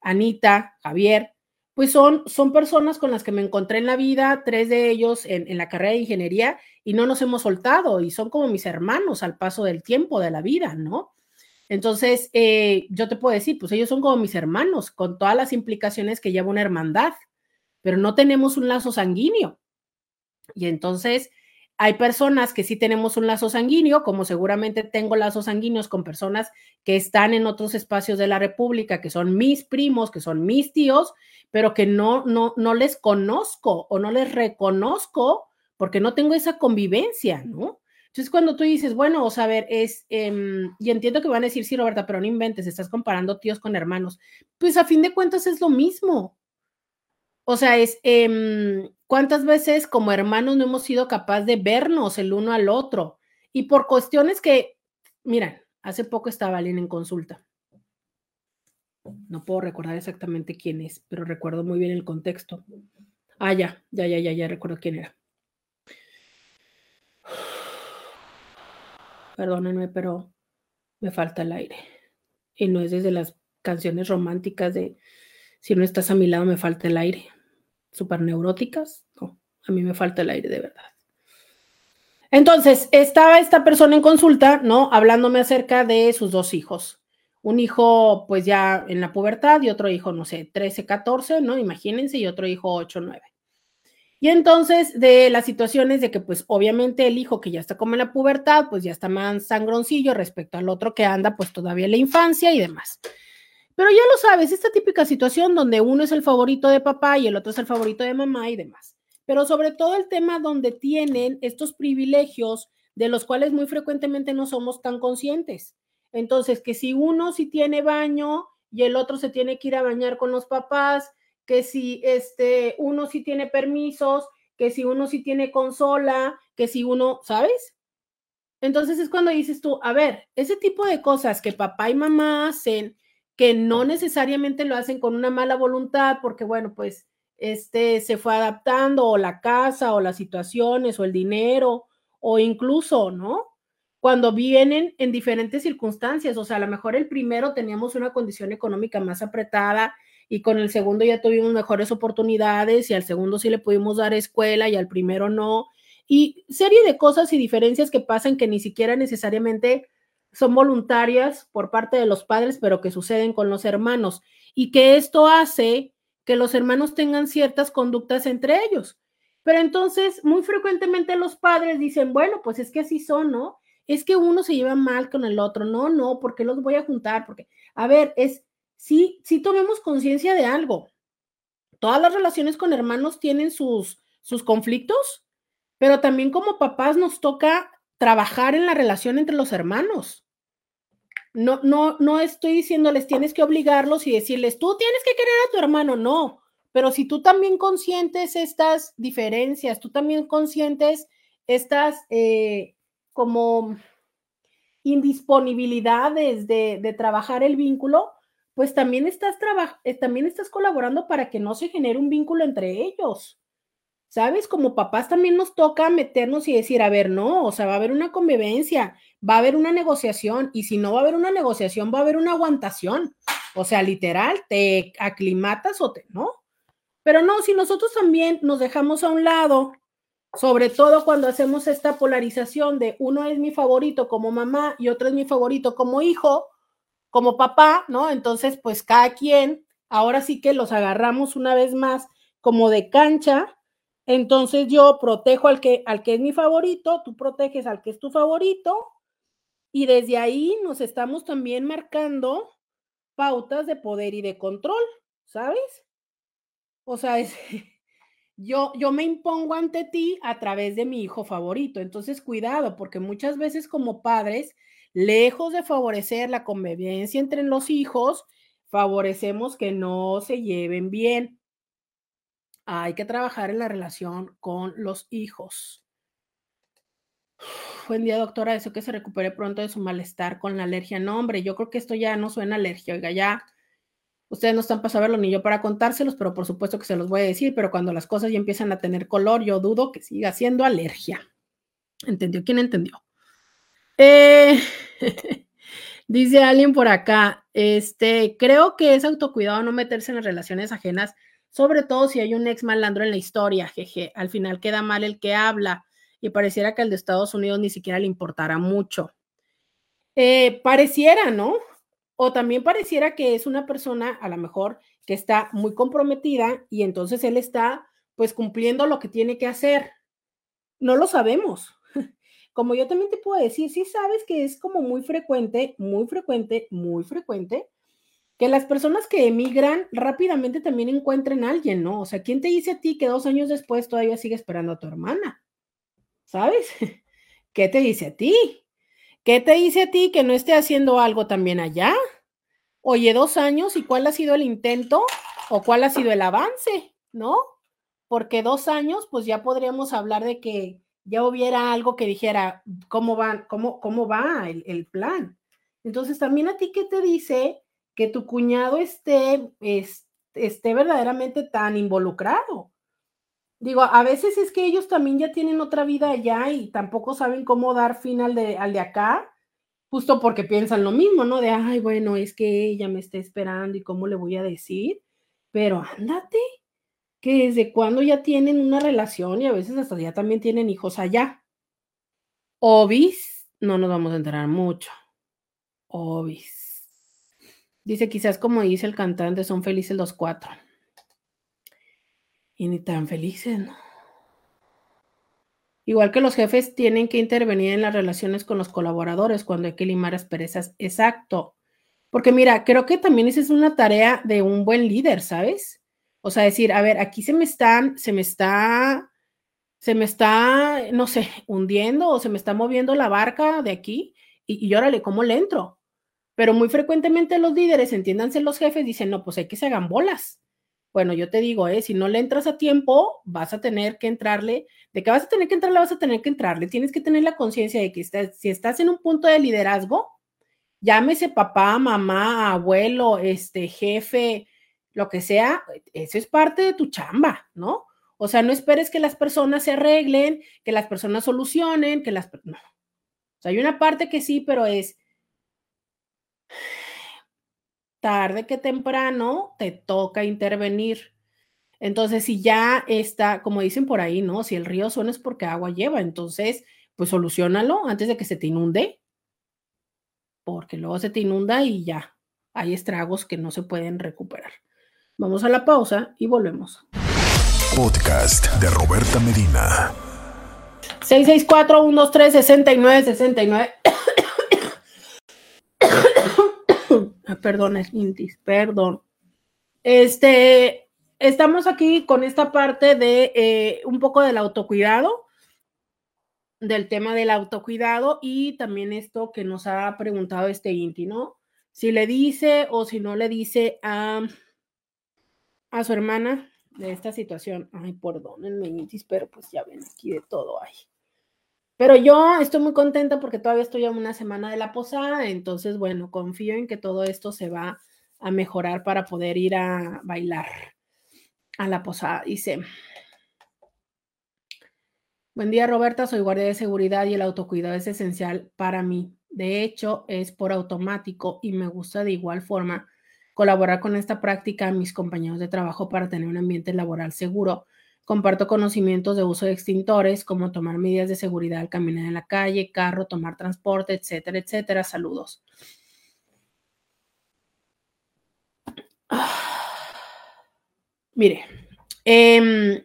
Anita, Javier, pues son, son personas con las que me encontré en la vida, tres de ellos en, en, la carrera de ingeniería, y no nos hemos soltado, y son como mis hermanos al paso del tiempo, de la vida, ¿no? Entonces, eh, yo te puedo decir, pues ellos son como mis hermanos, con todas las implicaciones que lleva una hermandad, pero no tenemos un lazo sanguíneo. Y entonces, hay personas que sí tenemos un lazo sanguíneo, como seguramente tengo lazos sanguíneos con personas que están en otros espacios de la República, que son mis primos, que son mis tíos, pero que no, no, no les conozco o no les reconozco porque no tengo esa convivencia, ¿no? Entonces, cuando tú dices, bueno, o sea, a ver, es, eh, y entiendo que van a decir, sí, Roberta, pero no inventes, estás comparando tíos con hermanos. Pues a fin de cuentas es lo mismo. O sea, es eh, cuántas veces como hermanos no hemos sido capaces de vernos el uno al otro. Y por cuestiones que, miren, hace poco estaba alguien en consulta. No puedo recordar exactamente quién es, pero recuerdo muy bien el contexto. Ah, ya, ya, ya, ya, ya recuerdo quién era. Perdónenme, pero me falta el aire. Y no es desde las canciones románticas de si no estás a mi lado me falta el aire. Super neuróticas. No, a mí me falta el aire de verdad. Entonces, estaba esta persona en consulta, ¿no? Hablándome acerca de sus dos hijos. Un hijo, pues ya en la pubertad y otro hijo, no sé, 13, 14, ¿no? Imagínense, y otro hijo 8, 9. Y entonces, de las situaciones de que, pues, obviamente el hijo que ya está como en la pubertad, pues ya está más sangroncillo respecto al otro que anda, pues todavía en la infancia y demás. Pero ya lo sabes, esta típica situación donde uno es el favorito de papá y el otro es el favorito de mamá y demás. Pero sobre todo el tema donde tienen estos privilegios de los cuales muy frecuentemente no somos tan conscientes. Entonces, que si uno sí tiene baño y el otro se tiene que ir a bañar con los papás, que si este uno sí tiene permisos, que si uno sí tiene consola, que si uno, ¿sabes? Entonces es cuando dices tú, a ver, ese tipo de cosas que papá y mamá hacen que no necesariamente lo hacen con una mala voluntad, porque bueno, pues este se fue adaptando o la casa o las situaciones o el dinero o incluso, ¿no? Cuando vienen en diferentes circunstancias, o sea, a lo mejor el primero teníamos una condición económica más apretada y con el segundo ya tuvimos mejores oportunidades y al segundo sí le pudimos dar escuela y al primero no. Y serie de cosas y diferencias que pasan que ni siquiera necesariamente son voluntarias por parte de los padres, pero que suceden con los hermanos y que esto hace que los hermanos tengan ciertas conductas entre ellos. Pero entonces, muy frecuentemente los padres dicen, bueno, pues es que así son, ¿no? Es que uno se lleva mal con el otro, no, no, porque los voy a juntar? Porque, a ver, es, sí, sí tomemos conciencia de algo. Todas las relaciones con hermanos tienen sus, sus conflictos, pero también como papás nos toca trabajar en la relación entre los hermanos. No, no, no estoy diciéndoles tienes que obligarlos y decirles tú tienes que querer a tu hermano, no. Pero si tú también consientes estas diferencias, tú también consientes estas eh, como indisponibilidades de, de, trabajar el vínculo, pues también estás, eh, también estás colaborando para que no se genere un vínculo entre ellos. ¿sabes? Como papás también nos toca meternos y decir, a ver, no, o sea, va a haber una convivencia, va a haber una negociación, y si no va a haber una negociación, va a haber una aguantación. O sea, literal, te aclimatas o te, ¿no? Pero no, si nosotros también nos dejamos a un lado, sobre todo cuando hacemos esta polarización de uno es mi favorito como mamá y otro es mi favorito como hijo, como papá, ¿no? Entonces, pues cada quien, ahora sí que los agarramos una vez más como de cancha entonces yo protejo al que, al que es mi favorito, tú proteges al que es tu favorito y desde ahí nos estamos también marcando pautas de poder y de control, ¿sabes? O sea, es, yo, yo me impongo ante ti a través de mi hijo favorito. Entonces, cuidado, porque muchas veces como padres, lejos de favorecer la convivencia entre los hijos, favorecemos que no se lleven bien hay que trabajar en la relación con los hijos. Buen día, doctora. Deseo que se recupere pronto de su malestar con la alergia. No, hombre, yo creo que esto ya no suena alergia. Oiga, ya ustedes no están para saberlo ni yo para contárselos, pero por supuesto que se los voy a decir. Pero cuando las cosas ya empiezan a tener color, yo dudo que siga siendo alergia. ¿Entendió? ¿Quién entendió? Eh, dice alguien por acá, este, creo que es autocuidado no meterse en las relaciones ajenas, sobre todo si hay un ex malandro en la historia, jeje, al final queda mal el que habla y pareciera que el de Estados Unidos ni siquiera le importara mucho. Eh, pareciera, ¿no? O también pareciera que es una persona a lo mejor que está muy comprometida y entonces él está pues cumpliendo lo que tiene que hacer. No lo sabemos. Como yo también te puedo decir, sí sabes que es como muy frecuente, muy frecuente, muy frecuente, que las personas que emigran rápidamente también encuentren a alguien, ¿no? O sea, ¿quién te dice a ti que dos años después todavía sigue esperando a tu hermana? ¿Sabes? ¿Qué te dice a ti? ¿Qué te dice a ti que no esté haciendo algo también allá? Oye, dos años y cuál ha sido el intento o cuál ha sido el avance, ¿no? Porque dos años, pues ya podríamos hablar de que ya hubiera algo que dijera cómo va, cómo, cómo va el, el plan. Entonces, también a ti, ¿qué te dice que tu cuñado esté, esté verdaderamente tan involucrado? Digo, a veces es que ellos también ya tienen otra vida allá y tampoco saben cómo dar fin al de, al de acá, justo porque piensan lo mismo, ¿no? De, ay, bueno, es que ella me está esperando y cómo le voy a decir, pero ándate, que desde cuando ya tienen una relación y a veces hasta ya también tienen hijos allá. Obis, no nos vamos a enterar mucho. Obis. Dice, quizás como dice el cantante, son felices los cuatro. Y ni tan felices, ¿no? Igual que los jefes tienen que intervenir en las relaciones con los colaboradores cuando hay que limar asperezas. Exacto. Porque mira, creo que también esa es una tarea de un buen líder, ¿sabes? O sea, decir, a ver, aquí se me están, se me está, se me está, no sé, hundiendo o se me está moviendo la barca de aquí y, y órale, ¿cómo le entro? Pero muy frecuentemente los líderes, entiéndanse los jefes, dicen, no, pues hay que se hagan bolas. Bueno, yo te digo, eh, si no le entras a tiempo, vas a tener que entrarle. De que vas a tener que entrarle, vas a tener que entrarle. Tienes que tener la conciencia de que estás, si estás en un punto de liderazgo, llámese papá, mamá, abuelo, este jefe, lo que sea, eso es parte de tu chamba, ¿no? O sea, no esperes que las personas se arreglen, que las personas solucionen, que las... No. O sea, hay una parte que sí, pero es tarde que temprano te toca intervenir. Entonces, si ya está, como dicen por ahí, ¿no? Si el río suena es porque agua lleva, entonces, pues solucionalo antes de que se te inunde, porque luego se te inunda y ya, hay estragos que no se pueden recuperar. Vamos a la pausa y volvemos. Podcast de Roberta Medina. 664-123-6969. Ah, perdón, es Intis, perdón. Este, estamos aquí con esta parte de eh, un poco del autocuidado, del tema del autocuidado y también esto que nos ha preguntado este Inti, ¿no? Si le dice o si no le dice a, a su hermana de esta situación. Ay, perdónenme, Intis, pero pues ya ven, aquí de todo hay. Pero yo estoy muy contenta porque todavía estoy a una semana de la posada, entonces, bueno, confío en que todo esto se va a mejorar para poder ir a bailar a la posada. Dice, buen día Roberta, soy guardia de seguridad y el autocuidado es esencial para mí. De hecho, es por automático y me gusta de igual forma colaborar con esta práctica a mis compañeros de trabajo para tener un ambiente laboral seguro Comparto conocimientos de uso de extintores, como tomar medidas de seguridad al caminar en la calle, carro, tomar transporte, etcétera, etcétera. Saludos. Mire, em,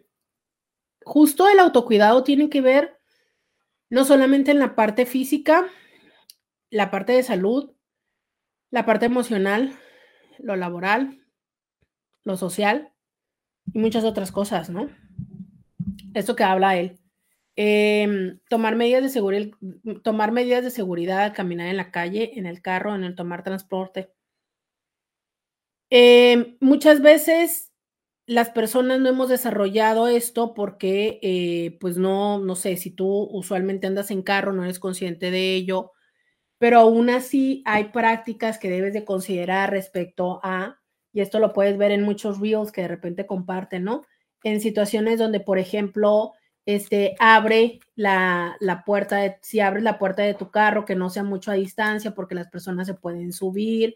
justo el autocuidado tiene que ver no solamente en la parte física, la parte de salud, la parte emocional, lo laboral, lo social y muchas otras cosas, ¿no? esto que habla él. Em, tomar, medidas de seguridad, tomar medidas de seguridad caminar en la calle, en el carro, en el tomar transporte. Em, muchas veces las personas no hemos desarrollado esto porque, eh, pues no, no sé, si tú usualmente andas en carro, no eres consciente de ello, pero aún así hay prácticas que debes de considerar respecto a, y esto lo puedes ver en muchos reels que de repente comparten, ¿no? en situaciones donde, por ejemplo, este, abre la, la puerta, de, si abres la puerta de tu carro, que no sea mucho a distancia porque las personas se pueden subir,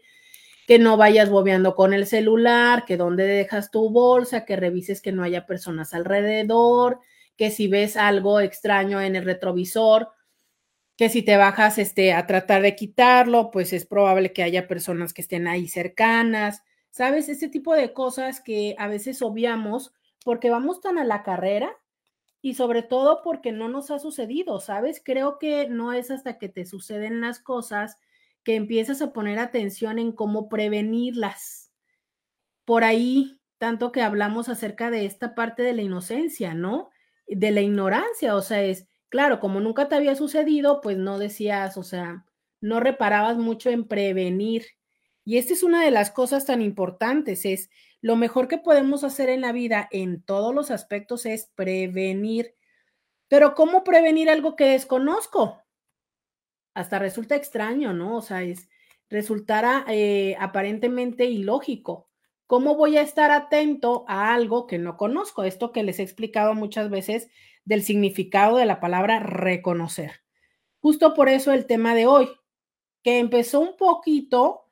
que no vayas bobeando con el celular, que donde dejas tu bolsa, que revises que no haya personas alrededor, que si ves algo extraño en el retrovisor, que si te bajas este, a tratar de quitarlo, pues es probable que haya personas que estén ahí cercanas, ¿sabes? Este tipo de cosas que a veces obviamos porque vamos tan a la carrera y sobre todo porque no nos ha sucedido, ¿sabes? Creo que no es hasta que te suceden las cosas que empiezas a poner atención en cómo prevenirlas. Por ahí, tanto que hablamos acerca de esta parte de la inocencia, ¿no? De la ignorancia, o sea, es, claro, como nunca te había sucedido, pues no decías, o sea, no reparabas mucho en prevenir. Y esta es una de las cosas tan importantes, es lo mejor que podemos hacer en la vida en todos los aspectos es prevenir. Pero ¿cómo prevenir algo que desconozco? hasta resulta extraño, ¿no? O sea, es, resultara eh, aparentemente ilógico. ¿Cómo voy a estar atento a algo que no conozco? Esto que les he explicado muchas veces del significado de la palabra reconocer. Justo por eso el tema de hoy, que empezó un poquito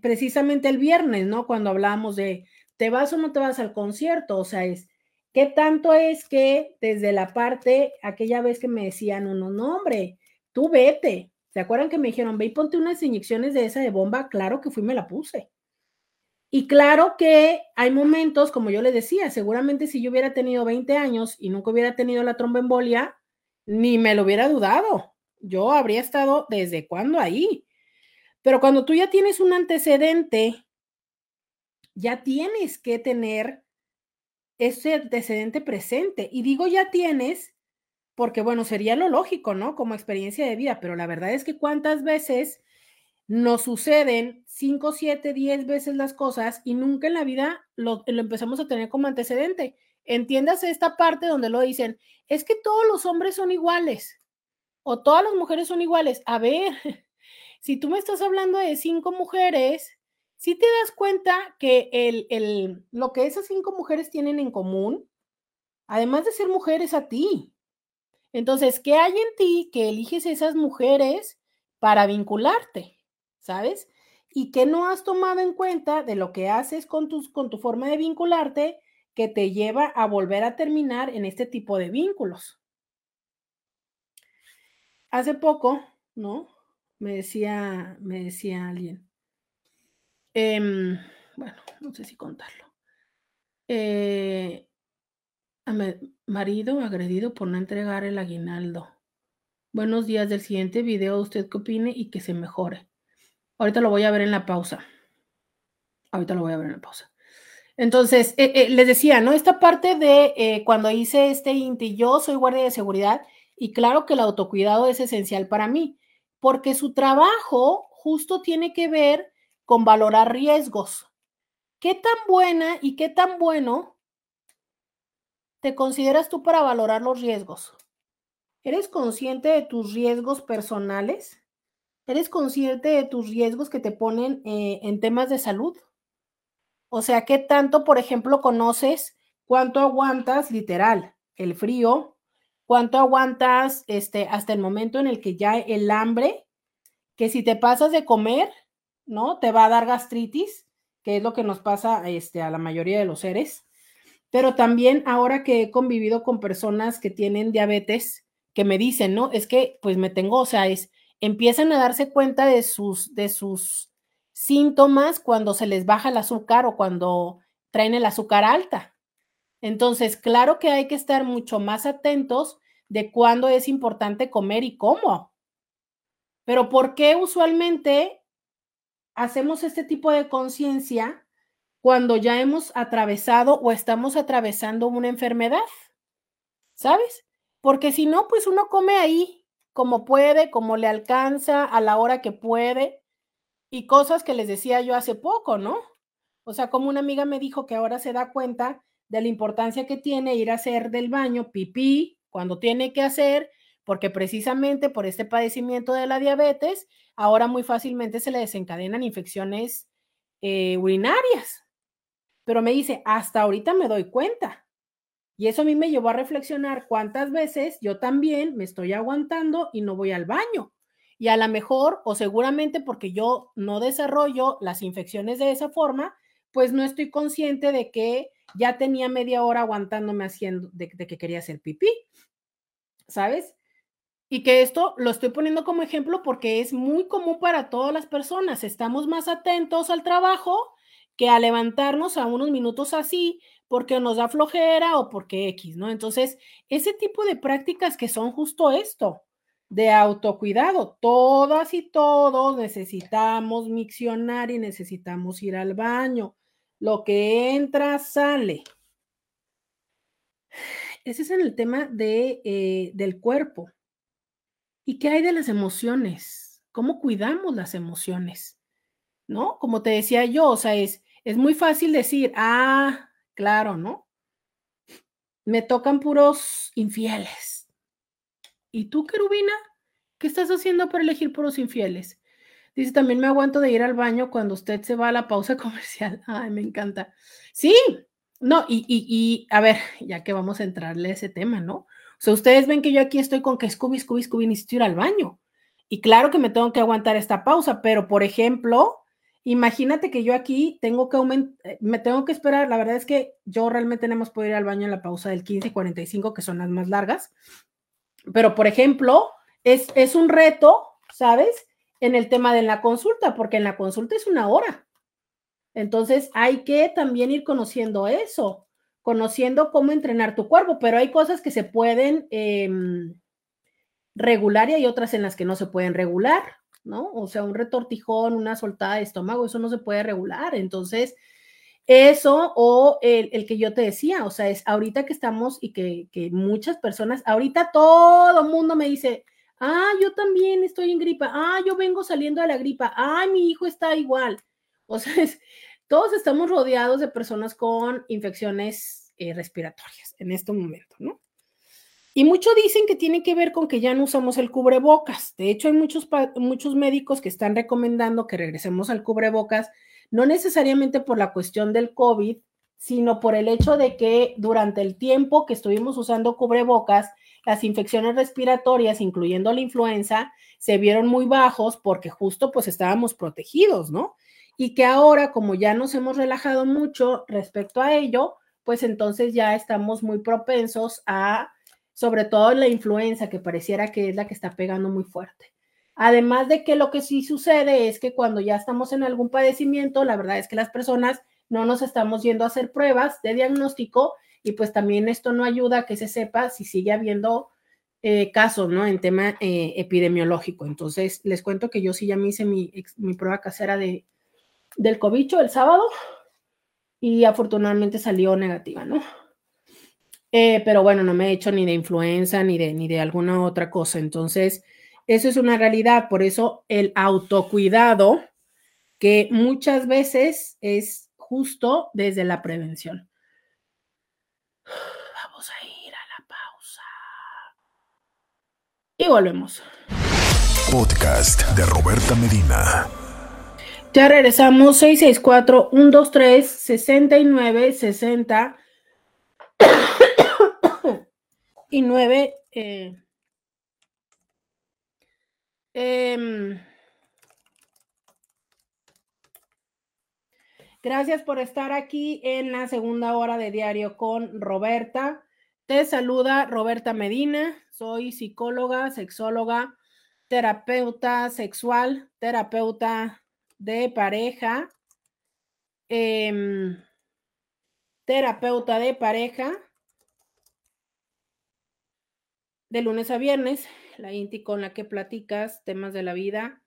precisamente el viernes, ¿no? Cuando hablábamos de, ¿te vas o no te vas al concierto? O sea, es, ¿qué tanto es que desde la parte, aquella vez que me decían uno, no, hombre, tú vete. ¿Se acuerdan que me dijeron, ve y ponte unas inyecciones de esa de bomba? Claro que fui, me la puse. Y claro que hay momentos, como yo les decía, seguramente si yo hubiera tenido 20 años y nunca hubiera tenido la tromboembolia, ni me lo hubiera dudado. Yo habría estado desde cuándo ahí. Pero cuando tú ya tienes un antecedente, ya tienes que tener ese antecedente presente. Y digo ya tienes porque bueno, sería lo lógico, ¿no? Como experiencia de vida, pero la verdad es que cuántas veces nos suceden 5, 7, 10 veces las cosas y nunca en la vida lo, empezamos a tener como antecedente. Entiéndase esta parte donde lo dicen, es que todos los hombres son iguales o todas las mujeres son iguales. A ver, si tú me estás hablando de cinco mujeres, si te das cuenta que el, el, lo que esas cinco mujeres tienen en común, además de ser mujeres a ti, entonces, ¿qué hay en ti que eliges esas mujeres para vincularte? ¿Sabes? Y que no has tomado en cuenta de lo que haces con, tus, con tu forma de vincularte que te lleva a volver a terminar en este tipo de vínculos. Hace poco, ¿no? Me decía, me decía alguien, em, bueno, no sé si contarlo. Eh, marido agredido por no entregar el aguinaldo. Buenos días del siguiente video, usted qué opine y que se mejore. Ahorita lo voy a ver en la pausa. Ahorita lo voy a ver en la pausa. Entonces, eh, eh, les decía, ¿no? Esta parte de eh, cuando hice este INTI, yo soy guardia de seguridad y claro que el autocuidado es esencial para mí, porque su trabajo justo tiene que ver con valorar riesgos. ¿Qué tan buena y qué tan bueno te consideras tú para valorar los riesgos? ¿Eres consciente de tus riesgos personales? ¿Eres consciente de tus riesgos que te ponen eh, en temas de salud? O sea, ¿qué tanto, por ejemplo, conoces cuánto aguantas literal el frío? ¿Cuánto aguantas este, hasta el momento en el que ya el hambre, que si te pasas de comer, ¿no? Te va a dar gastritis, que es lo que nos pasa este, a la mayoría de los seres pero también ahora que he convivido con personas que tienen diabetes, que me dicen, ¿no? Es que pues me tengo, o sea, es, empiezan a darse cuenta de sus, de sus síntomas cuando se les baja el azúcar o cuando traen el azúcar alta. Entonces, claro que hay que estar mucho más atentos de cuándo es importante comer y cómo. Pero ¿por qué usualmente hacemos este tipo de conciencia cuando ya hemos atravesado o estamos atravesando una enfermedad, ¿sabes? Porque si no, pues uno come ahí como puede, como le alcanza, a la hora que puede, y cosas que les decía yo hace poco, ¿no? O sea, como una amiga me dijo que ahora se da cuenta de la importancia que tiene ir a hacer del baño pipí cuando tiene que hacer, porque precisamente por este padecimiento de la diabetes, ahora muy fácilmente se le desencadenan infecciones eh, urinarias, pero me dice, hasta ahorita me doy cuenta. Y eso a mí me llevó a reflexionar cuántas veces yo también me estoy aguantando y no voy al baño. Y a lo mejor, o seguramente porque yo no desarrollo las infecciones de esa forma, pues no estoy consciente de que ya tenía media hora aguantándome haciendo, de, que quería hacer pipí, ¿sabes? Y que esto lo estoy poniendo como ejemplo porque es muy común para todas las personas. Estamos más atentos al trabajo que a levantarnos a unos minutos así porque nos da flojera o porque X, ¿no? Entonces, ese tipo de prácticas que son justo esto, de autocuidado. Todas y todos necesitamos miccionar y necesitamos ir al baño. Lo que entra, sale. Ese es en el tema de, eh, del cuerpo. ¿Y qué hay de las emociones? ¿Cómo cuidamos las emociones? ¿No? Como te decía yo, o sea, es, es muy fácil decir, ah, claro, ¿no? Me tocan puros infieles. ¿Y tú, querubina? ¿Qué estás haciendo para elegir puros infieles? Dice, también me aguanto de ir al baño cuando usted se va a la pausa comercial. Ay, me encanta. Sí, no, y, y, y a ver, ya que vamos a entrarle a ese tema, ¿no? O sea, ustedes ven que yo aquí estoy con que Scooby, Scooby, Scooby, necesito ir al baño. Y claro que me tengo que aguantar esta pausa, pero por ejemplo, imagínate que yo aquí tengo que aumentar, eh, me tengo que esperar, la verdad es que yo realmente tenemos que ir al baño en la pausa del 15 y 45, que son las más largas, pero por ejemplo, es, es un reto, ¿sabes? En el tema de la consulta, porque en la consulta es una hora. Entonces hay que también ir conociendo eso, conociendo cómo entrenar tu cuerpo, pero hay cosas que se pueden em, regular y hay otras en las que no se pueden regular. ¿No? O sea, un retortijón, una soltada de estómago, eso no se puede regular. Entonces, eso o el, que yo te decía, o sea, es ahorita que estamos y que, que muchas personas, ahorita todo el mundo me dice, ah, yo también estoy en gripa, ah, yo vengo saliendo de la gripa, ah, mi hijo está igual. O sea, todos estamos rodeados de personas con infecciones eh, respiratorias en este momento, ¿no? Y mucho dicen que tiene que ver con que ya no usamos el cubrebocas. De hecho, hay muchos, muchos médicos que están recomendando que regresemos al cubrebocas, no necesariamente por la cuestión del COVID, sino por el hecho de que durante el tiempo que estuvimos usando cubrebocas, las infecciones respiratorias, incluyendo la influenza, se vieron muy bajos porque justo pues estábamos protegidos, ¿no? Y que ahora, como ya nos hemos relajado mucho respecto a ello, pues entonces ya estamos muy propensos a sobre todo la influenza, que pareciera que es la que está pegando muy fuerte. Además de que lo que sí sucede es que cuando ya estamos en algún padecimiento, la verdad es que las personas no nos estamos yendo a hacer pruebas de diagnóstico y pues también esto no ayuda a que se sepa si sigue habiendo eh, casos, ¿no? En tema eh, epidemiológico. Entonces, les cuento que yo sí ya me hice mi, mi prueba casera de, del cobicho el sábado y afortunadamente salió negativa, ¿no? Eh, pero bueno, no me he hecho ni de influenza ni de, ni de alguna otra cosa. Entonces, eso es una realidad. Por eso el autocuidado, que muchas veces es justo desde la prevención. Vamos a ir a la pausa. Y volvemos. Podcast de Roberta Medina. Ya regresamos 664 123 6960 y nueve. Eh, em, gracias por estar aquí en la segunda hora de diario con Roberta. Te saluda Roberta Medina. Soy psicóloga, sexóloga, terapeuta sexual, terapeuta de pareja, em, terapeuta de pareja de lunes a viernes, la INTI con la que platicas temas de la vida,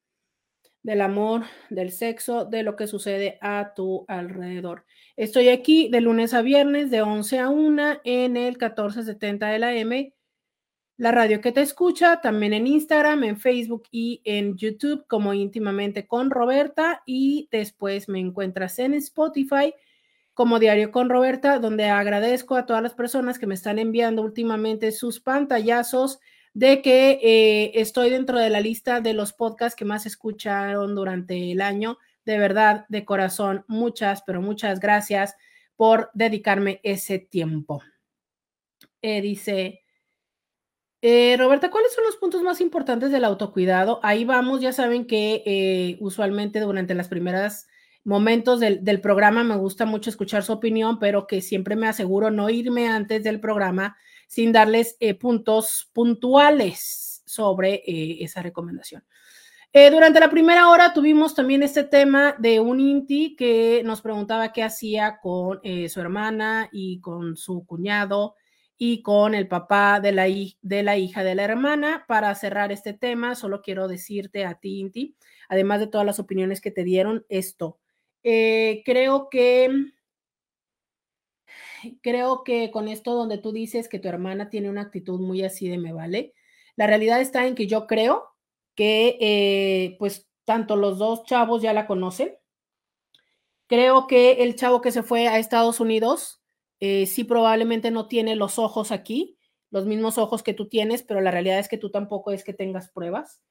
del amor, del sexo, de lo que sucede a tu alrededor. Estoy aquí de lunes a viernes de 11 a 1 en el 1470 de la M, la radio que te escucha, también en Instagram, en Facebook y en YouTube como íntimamente con Roberta y después me encuentras en Spotify como Diario con Roberta, donde agradezco a todas las personas que me están enviando últimamente sus pantallazos de que eh, estoy dentro de la lista de los podcasts que más escucharon durante el año. De verdad, de corazón, muchas, pero muchas gracias por dedicarme ese tiempo. eh, dice, eh, Roberta, ¿cuáles son los puntos más importantes del autocuidado? Ahí vamos, ya saben que usualmente durante las primeras momentos del, programa me gusta mucho escuchar su opinión, pero que siempre me aseguro no irme antes del programa sin darles eh, puntos puntuales sobre esa recomendación. durante la primera hora tuvimos también este tema de un Inti que nos preguntaba qué hacía con su hermana y con su cuñado y con el papá de la, de la hija de la hermana. Para cerrar este tema, solo quiero decirte a ti, Inti, además de todas las opiniones que te dieron, esto. Eh, creo que creo que con esto donde tú dices que tu hermana tiene una actitud muy así de me vale, la realidad está en que yo creo que eh, pues tanto los dos chavos ya la conocen. Creo que el chavo que se fue a Estados Unidos eh, sí probablemente no tiene los ojos aquí, los mismos ojos que tú tienes, pero la realidad es que tú tampoco es que tengas pruebas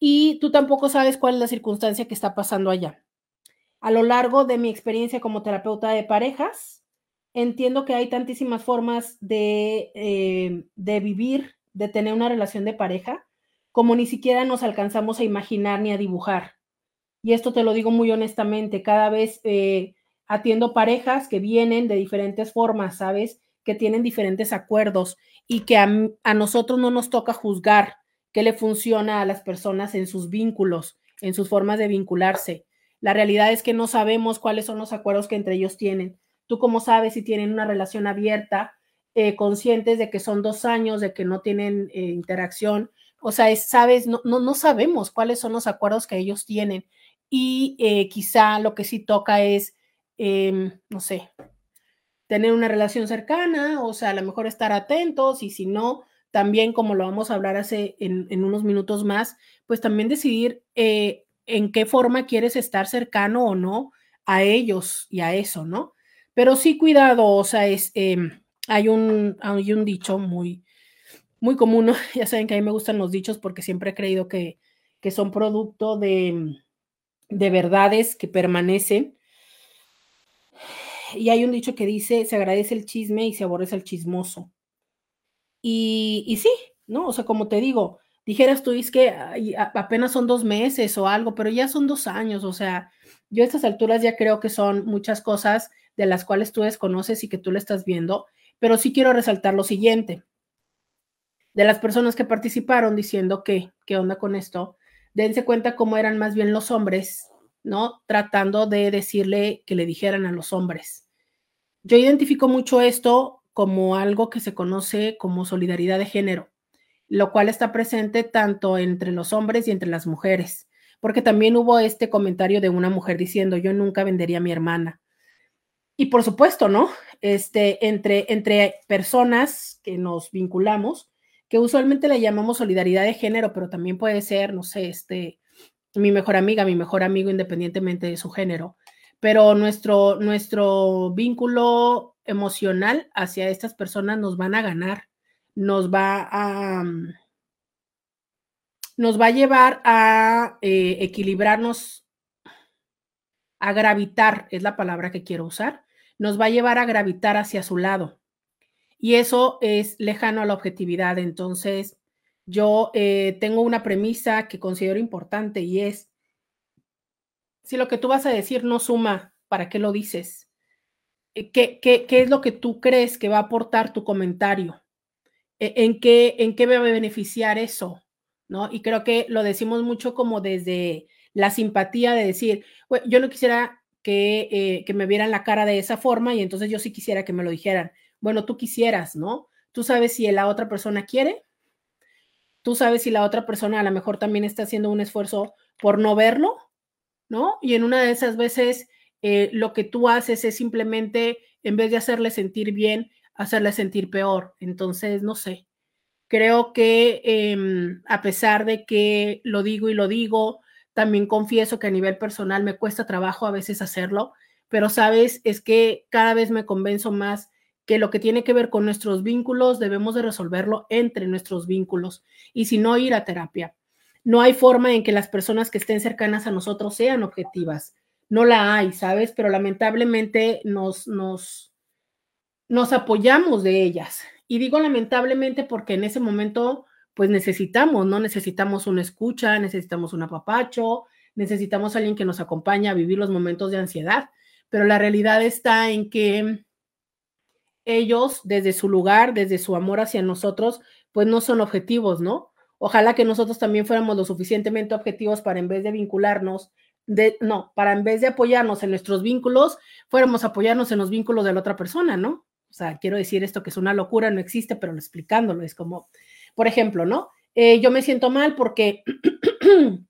y tú tampoco sabes cuál es la circunstancia que está pasando allá. A lo largo de mi experiencia como terapeuta de parejas, entiendo que hay tantísimas formas de, eh, de vivir, de tener una relación de pareja, como ni siquiera nos alcanzamos a imaginar ni a dibujar. Y esto te lo digo muy honestamente, cada vez eh, atiendo parejas que vienen de diferentes formas, ¿sabes? Que tienen diferentes acuerdos y que a, nosotros no nos toca juzgar qué le funciona a las personas en sus vínculos, en sus formas de vincularse. La realidad es que no sabemos cuáles son los acuerdos que entre ellos tienen. Tú cómo sabes si tienen una relación abierta, eh, conscientes de que son dos años, de que no tienen eh, interacción. O sea, sabes, no, no, no, sabemos cuáles son los acuerdos que ellos tienen. Y eh, quizá lo que sí toca es Em, no sé, tener una relación cercana, o sea, a lo mejor estar atentos y si no, también como lo vamos a hablar hace en, unos minutos más, pues también decidir en qué forma quieres estar cercano o no a ellos y a eso, ¿no? Pero sí cuidado, o sea, es, em, hay, un, hay un dicho muy, muy común, ya saben que a mí me gustan los dichos porque siempre he creído que, que son producto de, de verdades que permanecen y hay un dicho que dice, se agradece el chisme y se aborrece el chismoso. Y, y sí, ¿no? O sea, como te digo, dijeras tú, es que apenas son dos meses o algo, pero ya son dos años, o sea, yo a estas alturas ya creo que son muchas cosas de las cuales tú desconoces y que tú le estás viendo, pero sí quiero resaltar lo siguiente. De las personas que participaron diciendo que, ¿qué onda con esto? Dense cuenta cómo eran más bien los hombres ¿no? Tratando de decirle que le dijeran a los hombres. Yo identifico mucho esto como algo que se conoce como solidaridad de género, lo cual está presente tanto entre los hombres y entre las mujeres, porque también hubo este comentario de una mujer diciendo, yo nunca vendería a mi hermana. Y por supuesto, ¿no? Este, entre, entre personas que nos vinculamos, que usualmente le llamamos solidaridad de género, pero también puede ser, no sé, este, mi mejor amiga, mi mejor amigo independientemente de su género, pero nuestro, nuestro vínculo emocional hacia estas personas nos van a ganar, nos va a, mm, nos va a llevar a eh, equilibrarnos, a gravitar, es la palabra que quiero usar, nos va a llevar a gravitar hacia su lado. Y eso es lejano a la objetividad. Entonces, yo eh, tengo una premisa que considero importante y es, si lo que tú vas a decir no suma, ¿para qué lo dices? Eh, ¿Qué, qué, qué es lo que tú crees que va a aportar tu comentario? ¿E, ¿En qué, ¿En qué va a beneficiar eso? ¿No? Y creo que lo decimos mucho como desde la simpatía de decir, yo no quisiera que, eh, que me vieran la cara de esa forma y entonces yo sí quisiera que me lo dijeran. Bueno, tú quisieras, ¿no? Tú sabes si la otra persona quiere tú sabes si la otra persona a lo mejor también está haciendo un esfuerzo por no verlo, ¿no? Y en una de esas veces eh, lo que tú haces es simplemente, en vez de hacerle sentir bien, hacerle sentir peor. Entonces, no sé, creo que em, a pesar de que lo digo y lo digo, también confieso que a nivel personal me cuesta trabajo a veces hacerlo, pero sabes, es que cada vez me convenzo más que lo que tiene que ver con nuestros vínculos debemos de resolverlo entre nuestros vínculos y si no ir a terapia. No hay forma en que las personas que estén cercanas a nosotros sean objetivas. No la hay, ¿sabes? Pero lamentablemente nos, nos, nos apoyamos de ellas Y digo lamentablemente porque en ese momento, pues necesitamos, ¿no? Necesitamos una escucha, necesitamos un apapacho, necesitamos a alguien que nos acompañe a vivir los momentos de ansiedad. Pero la realidad está en que ellos, desde su lugar, desde su amor hacia nosotros, pues no son objetivos, ¿no? Ojalá que nosotros también fuéramos lo suficientemente objetivos para en vez de vincularnos, de, no, para en vez de apoyarnos en nuestros vínculos, fuéramos a apoyarnos en los vínculos de la otra persona, ¿no? Sea, quiero decir esto que es una locura, no existe, pero explicándolo es como, por ejemplo, ¿no? Eh, yo me siento mal porque,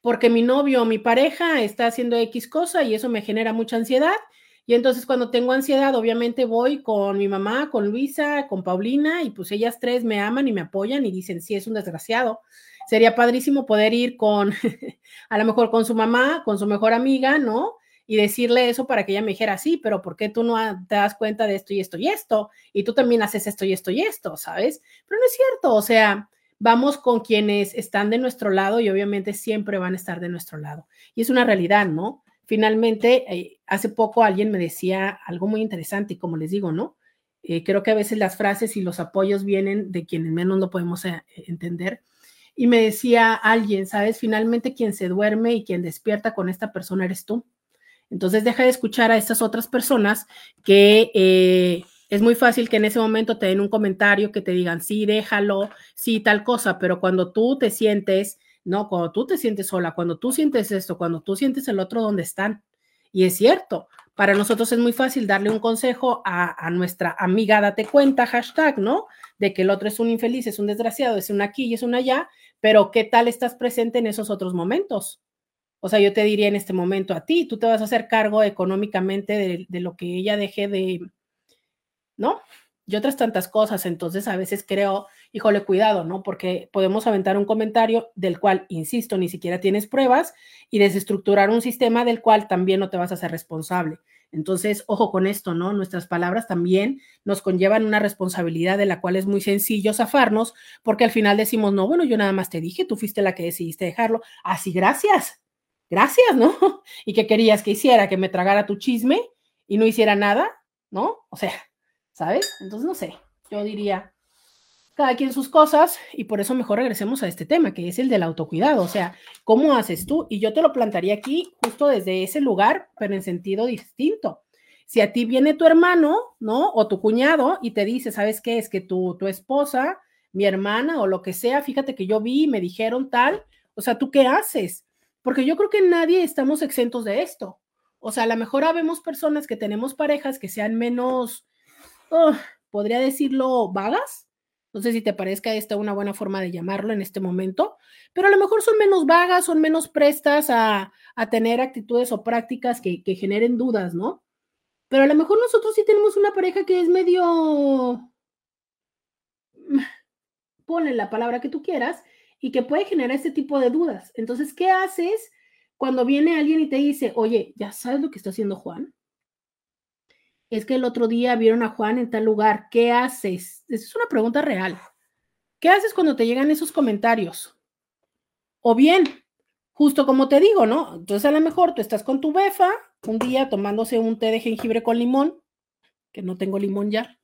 porque mi novio o mi pareja está haciendo X cosa y eso me genera mucha ansiedad. Y entonces cuando tengo ansiedad, obviamente voy con mi mamá, con Luisa, con Paulina, y pues ellas tres me aman y me apoyan y dicen, sí, es un desgraciado. Sería padrísimo poder ir con, a lo mejor con su mamá, con su mejor amiga, ¿no? Y decirle eso para que ella me dijera, sí, pero ¿por qué tú no te das cuenta de esto y esto y esto? Y tú también haces esto y esto y esto, ¿sabes? Pero no es cierto, o sea, vamos con quienes están de nuestro lado y obviamente siempre van a estar de nuestro lado. Y es una realidad, ¿no? Finalmente, eh, hace poco alguien me decía algo muy interesante y como les digo, ¿no? Eh, creo que a veces las frases y los apoyos vienen de quienes menos lo podemos eh, entender. Y me decía alguien, ¿sabes? Finalmente quien se duerme y quien despierta con esta persona eres tú. Entonces deja de escuchar a estas otras personas que eh, es muy fácil que en ese momento te den un comentario que te digan, sí, déjalo, sí, tal cosa, pero cuando tú te sientes, no, cuando tú te sientes sola, cuando tú sientes esto, cuando tú sientes el otro, ¿dónde están? Y es cierto, para nosotros es muy fácil darle un consejo a, a, nuestra amiga, date cuenta, hashtag, ¿no? De que el otro es un infeliz, es un desgraciado, es un aquí y es un allá, pero ¿qué tal estás presente en esos otros momentos? O sea, yo te diría en este momento a ti, tú te vas a hacer cargo económicamente de, lo que ella deje de, ¿no? Y otras tantas cosas. Entonces, a veces creo, híjole, cuidado, ¿no? Porque podemos aventar un comentario del cual, insisto, ni siquiera tienes pruebas y desestructurar un sistema del cual también no te vas a hacer responsable. Entonces, ojo con esto, ¿no? Nuestras palabras también nos conllevan una responsabilidad de la cual es muy sencillo zafarnos, porque al final decimos, no, bueno, yo nada más te dije, tú fuiste la que decidiste dejarlo. Así, gracias gracias, ¿no? ¿Y qué querías que hiciera? Que me tragara tu chisme y no hiciera nada, ¿no? O sea, ¿sabes? Entonces, no sé, yo diría, cada quien sus cosas y por eso mejor regresemos a este tema, que es el del autocuidado, o sea, ¿cómo haces tú? Y yo te lo plantaría aquí justo desde ese lugar, pero en sentido distinto. Si a ti viene tu hermano, ¿no? O tu cuñado y te dice, ¿sabes qué? Es que tu, tu esposa, mi hermana o lo que sea, fíjate que yo vi, me dijeron tal, o sea, ¿tú qué haces? Porque yo creo que nadie estamos exentos de esto. O sea, a lo mejor habemos personas que tenemos parejas que sean menos, podría decirlo, vagas. No sé si te parezca esta una buena forma de llamarlo en este momento, pero a lo mejor son menos vagas, son menos prestas a, tener actitudes o prácticas que, que generen dudas, ¿no? Pero a lo mejor nosotros sí tenemos una pareja que es medio, ponle la palabra que tú quieras, y que puede generar este tipo de dudas. Entonces, ¿qué haces cuando viene alguien y te dice, oye, ¿ya sabes lo que está haciendo Juan? Es que el otro día vieron a Juan en tal lugar. ¿Qué haces? Esa es una pregunta real. ¿Qué haces cuando te llegan esos comentarios? O bien, justo como te digo, ¿no? Entonces a lo mejor tú estás con tu befa un día tomándose un té de jengibre con limón, que no tengo limón ya,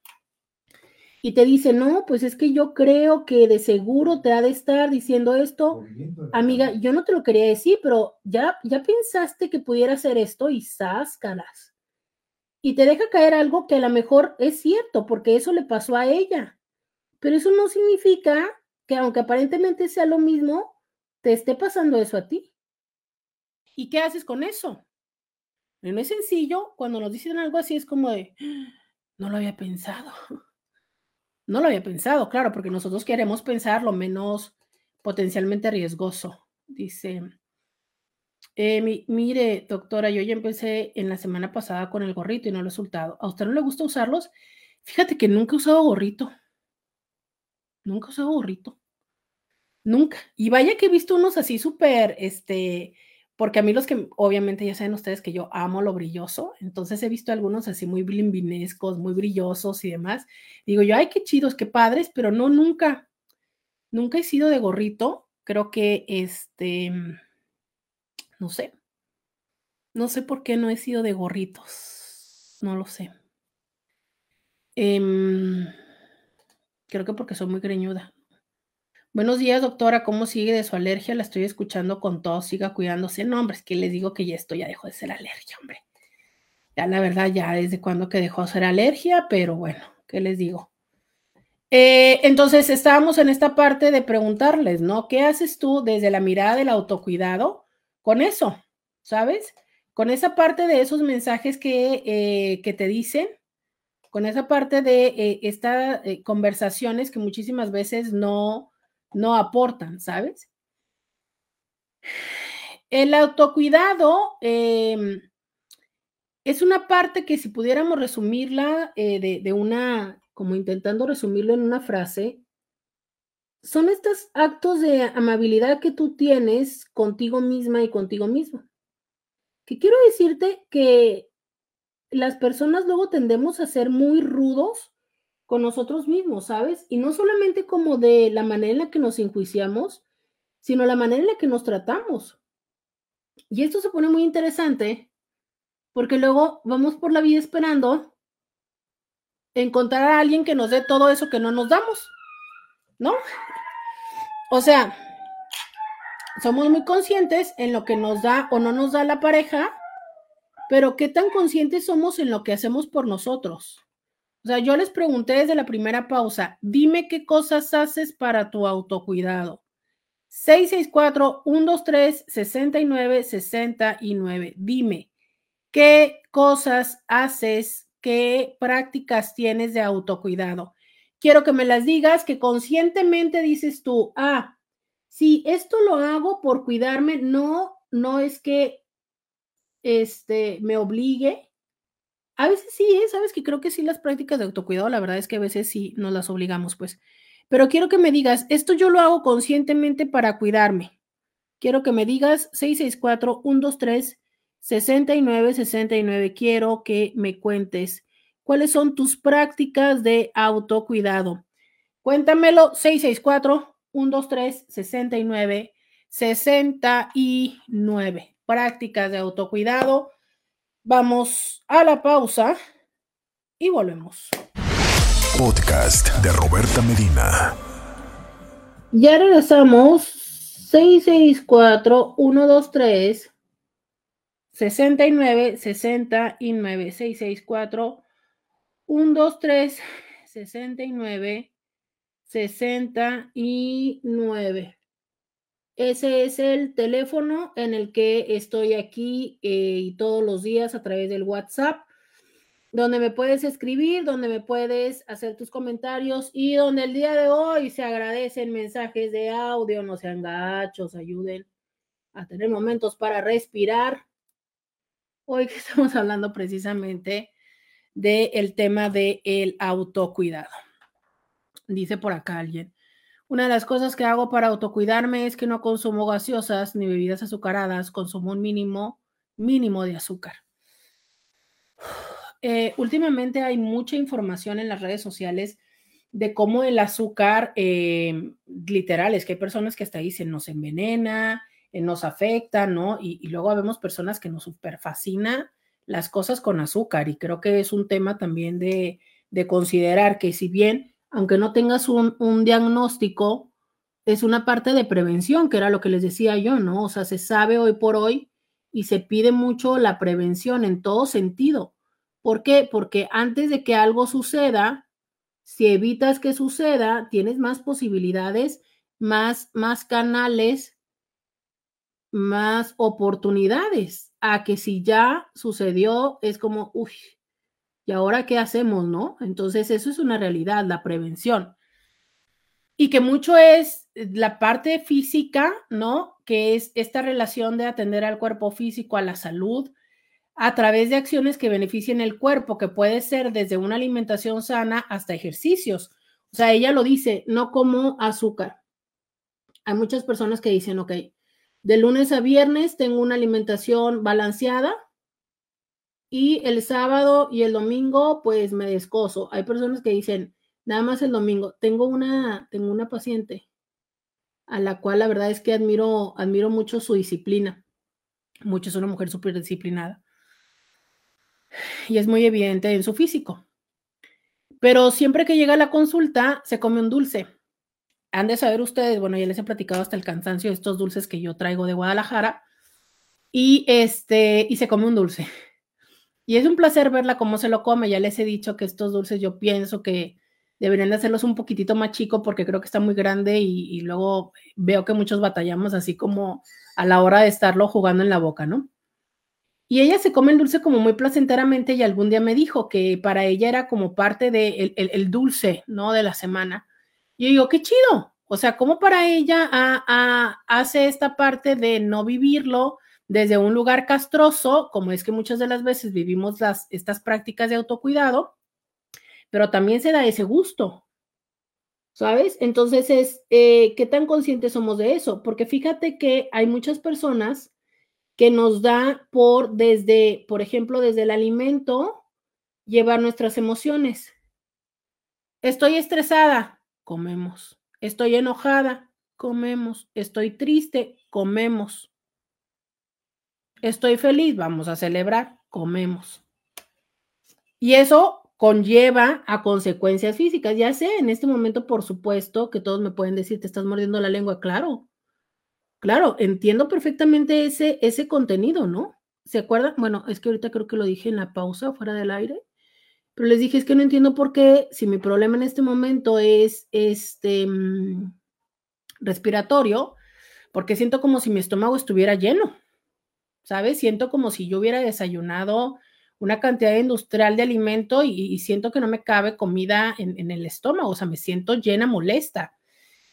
y te dice, no, pues es que yo creo que de seguro te ha de estar diciendo esto. Amiga, yo no te lo quería decir, pero ya, ya pensaste que pudiera hacer esto y sáscalas. Y te deja caer algo que a lo mejor es cierto, porque eso le pasó a ella. Pero eso no significa que aunque aparentemente sea lo mismo, te esté pasando eso a ti. ¿Y qué haces con eso? No es sencillo, cuando nos dicen algo así es como de, no lo había pensado. No lo había pensado, claro, porque nosotros queremos pensar lo menos potencialmente riesgoso. Dice, eh, mire, doctora, yo ya empecé en la semana pasada con el gorrito y no he resultado. ¿A usted no le gusta usarlos? Fíjate que nunca he usado gorrito. Nunca he usado gorrito. Nunca. Y vaya que he visto unos así súper, este, porque a mí los que, obviamente ya saben ustedes que yo amo lo brilloso, entonces he visto algunos así muy blimbinescos, muy brillosos y demás. Digo yo, ay, qué chidos, qué padres, pero no, nunca, nunca he sido de gorrito. Creo que, este, no sé, no sé por qué no he sido de gorritos, no lo sé. Eh, Creo que porque soy muy greñuda. Buenos días, doctora. ¿Cómo sigue de su alergia? La estoy escuchando con todo. Siga cuidándose. No, hombre, es que les digo que ya esto ya dejó de ser alergia, hombre. Ya la verdad, ya desde cuando que dejó de ser alergia, pero bueno, ¿qué les digo? Eh, entonces, estábamos en esta parte de preguntarles, ¿no? ¿Qué haces tú desde la mirada del autocuidado con eso? ¿Sabes? Con esa parte de esos mensajes que, eh, que te dicen, con esa parte de eh, estas conversaciones que muchísimas veces no, no aportan, ¿sabes? El autocuidado em, es una parte que si pudiéramos resumirla eh, de, de, una, como intentando resumirlo en una frase, son estos actos de amabilidad que tú tienes contigo misma y contigo mismo. Que quiero decirte que las personas luego tendemos a ser muy rudos con nosotros mismos, ¿sabes? Y no solamente como de la manera en la que nos enjuiciamos, sino la manera en la que nos tratamos. Y esto se pone muy interesante porque luego vamos por la vida esperando encontrar a alguien que nos dé todo eso que no nos damos, ¿no? O sea, somos muy conscientes en lo que nos da o no nos da la pareja, pero ¿qué tan conscientes somos en lo que hacemos por nosotros? O sea, yo les pregunté desde la primera pausa, dime qué cosas haces para tu autocuidado. 664-123-6969. Dime, ¿qué cosas haces? ¿Qué prácticas tienes de autocuidado? Quiero que me las digas, que conscientemente dices tú, ah, si esto lo hago por cuidarme, no, no es que este, me obligue, a veces sí, ¿eh? sabes que creo que sí las prácticas de autocuidado, la verdad es que a veces sí nos las obligamos, pues. Pero quiero que me digas, esto yo lo hago conscientemente para cuidarme. Quiero que me digas 664-123-6969. Quiero que me cuentes cuáles son tus prácticas de autocuidado. Cuéntamelo 664-123-6969. Prácticas de autocuidado Vamos a la pausa y volvemos. Podcast de Roberta Medina. Ya regresamos. 664 123 69 69 664 123 69 69 ese es el teléfono en el que estoy aquí eh, todos los días a través del WhatsApp, donde me puedes escribir, donde me puedes hacer tus comentarios y donde el día de hoy se agradecen mensajes de audio, no sean gachos, ayuden a tener momentos para respirar. Hoy que estamos hablando precisamente del tema del el autocuidado. Dice por acá alguien. Una de las cosas que hago para autocuidarme es que no consumo gaseosas ni bebidas azucaradas, consumo un mínimo, mínimo de azúcar. Eh, últimamente hay mucha información en las redes sociales de cómo el azúcar, eh, literal, es que hay personas que hasta dicen nos envenena, eh, nos afecta, ¿no? Y, y, luego vemos personas que nos super fascina las cosas con azúcar y creo que es un tema también de, de considerar que si bien aunque no tengas un, un, diagnóstico, es una parte de prevención, que era lo que les decía yo, ¿no? O sea, se sabe hoy por hoy y se pide mucho la prevención en todo sentido. ¿Por qué? Porque antes de que algo suceda, si evitas que suceda, tienes más posibilidades, más, más canales, más oportunidades a que si ya sucedió, es como, uy, ¿Y ahora qué hacemos, no? Entonces, eso es una realidad, la prevención. Y que mucho es la parte física, ¿no? Que es esta relación de atender al cuerpo físico, a la salud, a través de acciones que beneficien el cuerpo, que puede ser desde una alimentación sana hasta ejercicios. O sea, ella lo dice, no como azúcar. Hay muchas personas que dicen, ok, de lunes a viernes tengo una alimentación balanceada, y el sábado y el domingo, pues me descoso. Hay personas que dicen, nada más el domingo. Tengo una, tengo una paciente a la cual la verdad es que admiro, admiro mucho su disciplina. Mucho es una mujer súper disciplinada. Y es muy evidente en su físico. pero siempre que llega a la consulta se come un dulce. Han de saber ustedes, bueno, ya les he platicado hasta el cansancio de estos dulces que yo traigo de Guadalajara y este y se come un dulce. Y es un placer verla cómo se lo come. Ya les he dicho que estos dulces yo pienso que deberían de hacerlos un poquitito más chico porque creo que está muy grande y, luego veo que muchos batallamos así como a la hora de estarlo jugando en la boca, ¿no? Y ella se come el dulce como muy placenteramente y algún día me dijo que para ella era como parte del de el, dulce, ¿no? De la semana. Y yo digo, qué chido. O sea, como para ella hace esta parte de no vivirlo desde un lugar castroso, como es que muchas de las veces vivimos las, estas prácticas de autocuidado, pero también se da ese gusto, ¿sabes? Entonces es, eh, ¿qué tan conscientes somos de eso? Porque fíjate que hay muchas personas que nos da por desde, por ejemplo, desde el alimento, llevar nuestras emociones. Estoy estresada, comemos. Estoy enojada, comemos. Estoy triste, comemos. Estoy feliz, vamos a celebrar, comemos. Y eso conlleva a consecuencias físicas. Ya sé, en este momento, por supuesto, que todos me pueden decir, te estás mordiendo la lengua, claro. Claro, entiendo perfectamente ese, ese contenido, ¿no? ¿Se acuerdan? Bueno, es que ahorita creo que lo dije en la pausa, fuera del aire, pero les dije, es que no entiendo por qué, si mi problema en este momento es este mm, respiratorio, porque siento como si mi estómago estuviera lleno. ¿Sabes? Siento como si yo hubiera desayunado una cantidad industrial de alimento y, siento que no me cabe comida en, el estómago, o sea, me siento llena, molesta.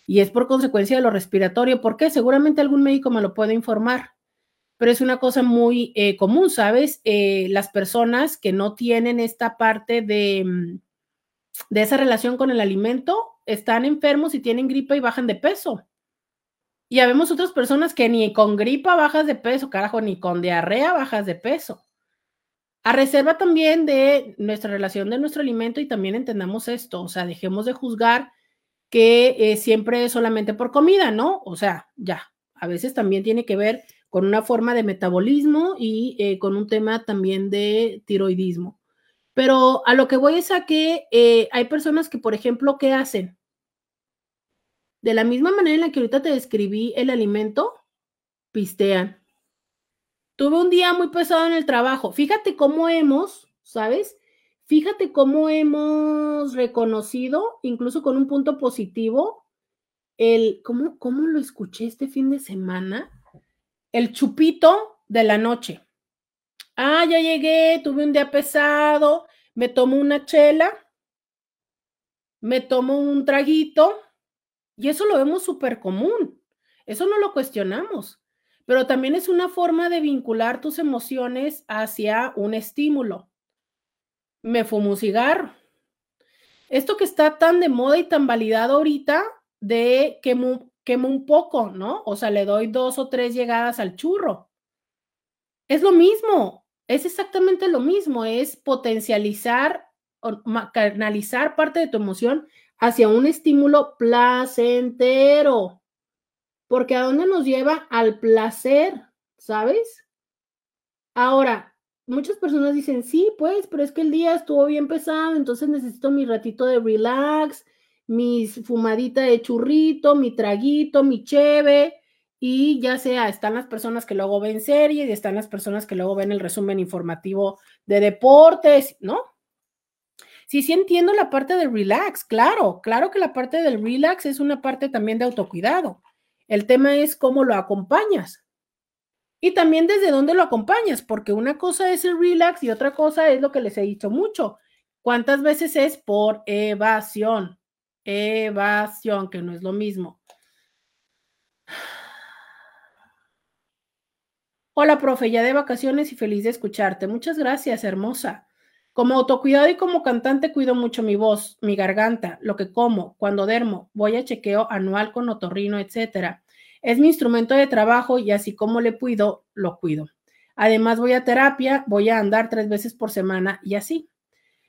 Y es por consecuencia de lo respiratorio. ¿Por qué? Seguramente algún médico me lo puede informar, pero es una cosa muy eh, común, ¿sabes? Eh, las personas que no tienen esta parte de, mm, de esa relación con el alimento están enfermos y tienen gripa y bajan de peso. Y habemos otras personas que ni con gripa bajas de peso, carajo, ni con diarrea bajas de peso. A reserva también de nuestra relación de nuestro alimento y también entendamos esto, o sea, dejemos de juzgar que eh, siempre es solamente por comida, ¿no? O sea, ya, a veces también tiene que ver con una forma de metabolismo y eh, con un tema también de tiroidismo. Pero a lo que voy es a que eh, hay personas que, por ejemplo, ¿qué hacen? De la misma manera en la que ahorita te describí el alimento, pistean. Tuve un día muy pesado en el trabajo. Fíjate cómo hemos, ¿sabes? Fíjate cómo hemos reconocido, incluso con un punto positivo, el, ¿cómo, cómo lo escuché este fin de semana? El chupito de la noche. Ah, ya llegué, tuve un día pesado, me tomo una chela, me tomo un traguito, y eso lo vemos súper común. Eso no lo cuestionamos. Pero también es una forma de vincular tus emociones hacia un estímulo. Me fumo un cigarro. Esto que está tan de moda y tan validado ahorita de quemo, quemo un poco, ¿no? O sea, le doy dos o tres llegadas al churro. Es lo mismo, es exactamente lo mismo, es potencializar o canalizar parte de tu emoción hacia un estímulo placentero. Porque ¿a dónde nos lleva? Al placer, ¿sabes? Ahora, muchas personas dicen, sí, pues, pero es que el día estuvo bien pesado, entonces necesito mi ratito de relax, mi fumadita de churrito, mi traguito, mi cheve, y ya sea, están las personas que luego ven series y están las personas que luego ven el resumen informativo de deportes, ¿no? Sí, sí entiendo la parte del relax, claro, claro que la parte del relax es una parte también de autocuidado. El tema es cómo lo acompañas. Y también desde dónde lo acompañas, porque una cosa es el relax y otra cosa es lo que les he dicho mucho. ¿Cuántas veces es por evasión? Evasión, que no es lo mismo. Hola, profe, ya de vacaciones y feliz de escucharte. Muchas gracias, hermosa. Como autocuidado y como cantante cuido mucho mi voz, mi garganta, lo que como, cuando dermo, voy a chequeo anual con otorrino, etcétera. Es mi instrumento de trabajo y así como le cuido, lo cuido. Además voy a terapia, voy a andar tres veces por semana y así.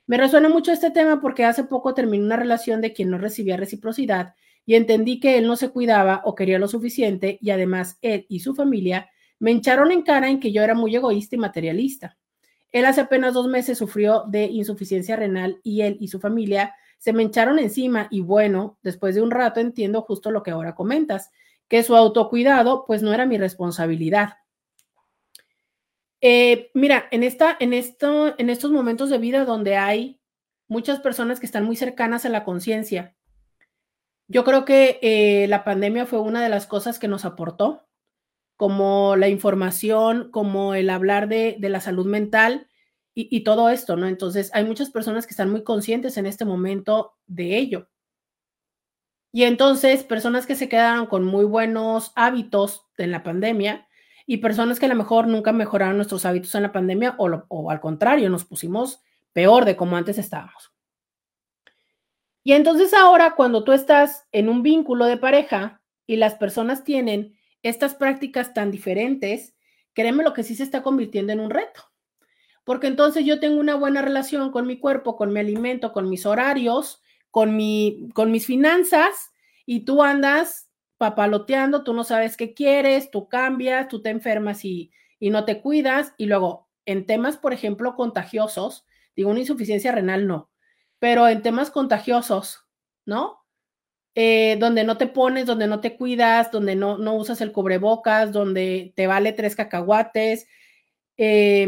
Me resuena mucho este tema porque hace poco terminé una relación de quien no recibía reciprocidad y entendí que él no se cuidaba o quería lo suficiente y además él y su familia me hincharon en cara en que yo era muy egoísta y materialista. Él hace apenas dos meses sufrió de insuficiencia renal y él y su familia se me echaron encima y bueno, después de un rato entiendo justo lo que ahora comentas, que su autocuidado pues no era mi responsabilidad. Eh, mira, en, esta, en, esto, en estos momentos de vida donde hay muchas personas que están muy cercanas a la conciencia, yo creo que eh, la pandemia fue una de las cosas que nos aportó, como la información, como el hablar de, la salud mental y, todo esto, ¿no? Entonces, hay muchas personas que están muy conscientes en este momento de ello. Y entonces, personas que se quedaron con muy buenos hábitos en la pandemia y personas que a lo mejor nunca mejoraron nuestros hábitos en la pandemia o, o al contrario, nos pusimos peor de como antes estábamos. Y entonces ahora, cuando tú estás en un vínculo de pareja y las personas tienen estas prácticas tan diferentes, créeme lo que sí se está convirtiendo en un reto. Porque entonces yo tengo una buena relación con mi cuerpo, con mi alimento, con mis horarios, con, mi, con mis finanzas, y tú andas papaloteando, tú no sabes qué quieres, tú cambias, tú te enfermas y, y no te cuidas. Y luego, en temas, por ejemplo, contagiosos, digo, una insuficiencia renal no, pero en temas contagiosos, ¿no? Eh, donde no te pones, donde no te cuidas, donde no, no usas el cubrebocas, donde te vale tres cacahuates, eh,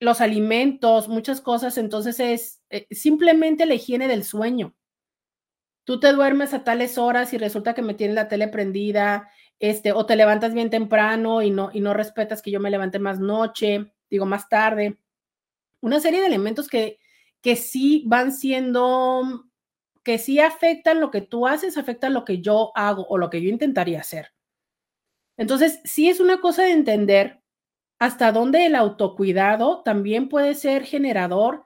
los alimentos, muchas cosas. Entonces es eh, simplemente la higiene del sueño. Tú te duermes a tales horas y resulta que me tienes la tele prendida, este, o te levantas bien temprano y no, y no respetas que yo me levante más noche, digo más tarde. Una serie de elementos que, que sí van siendo que sí afectan lo que tú haces, afectan lo que yo hago o lo que yo intentaría hacer. Entonces, sí es una cosa de entender hasta dónde el autocuidado también puede ser generador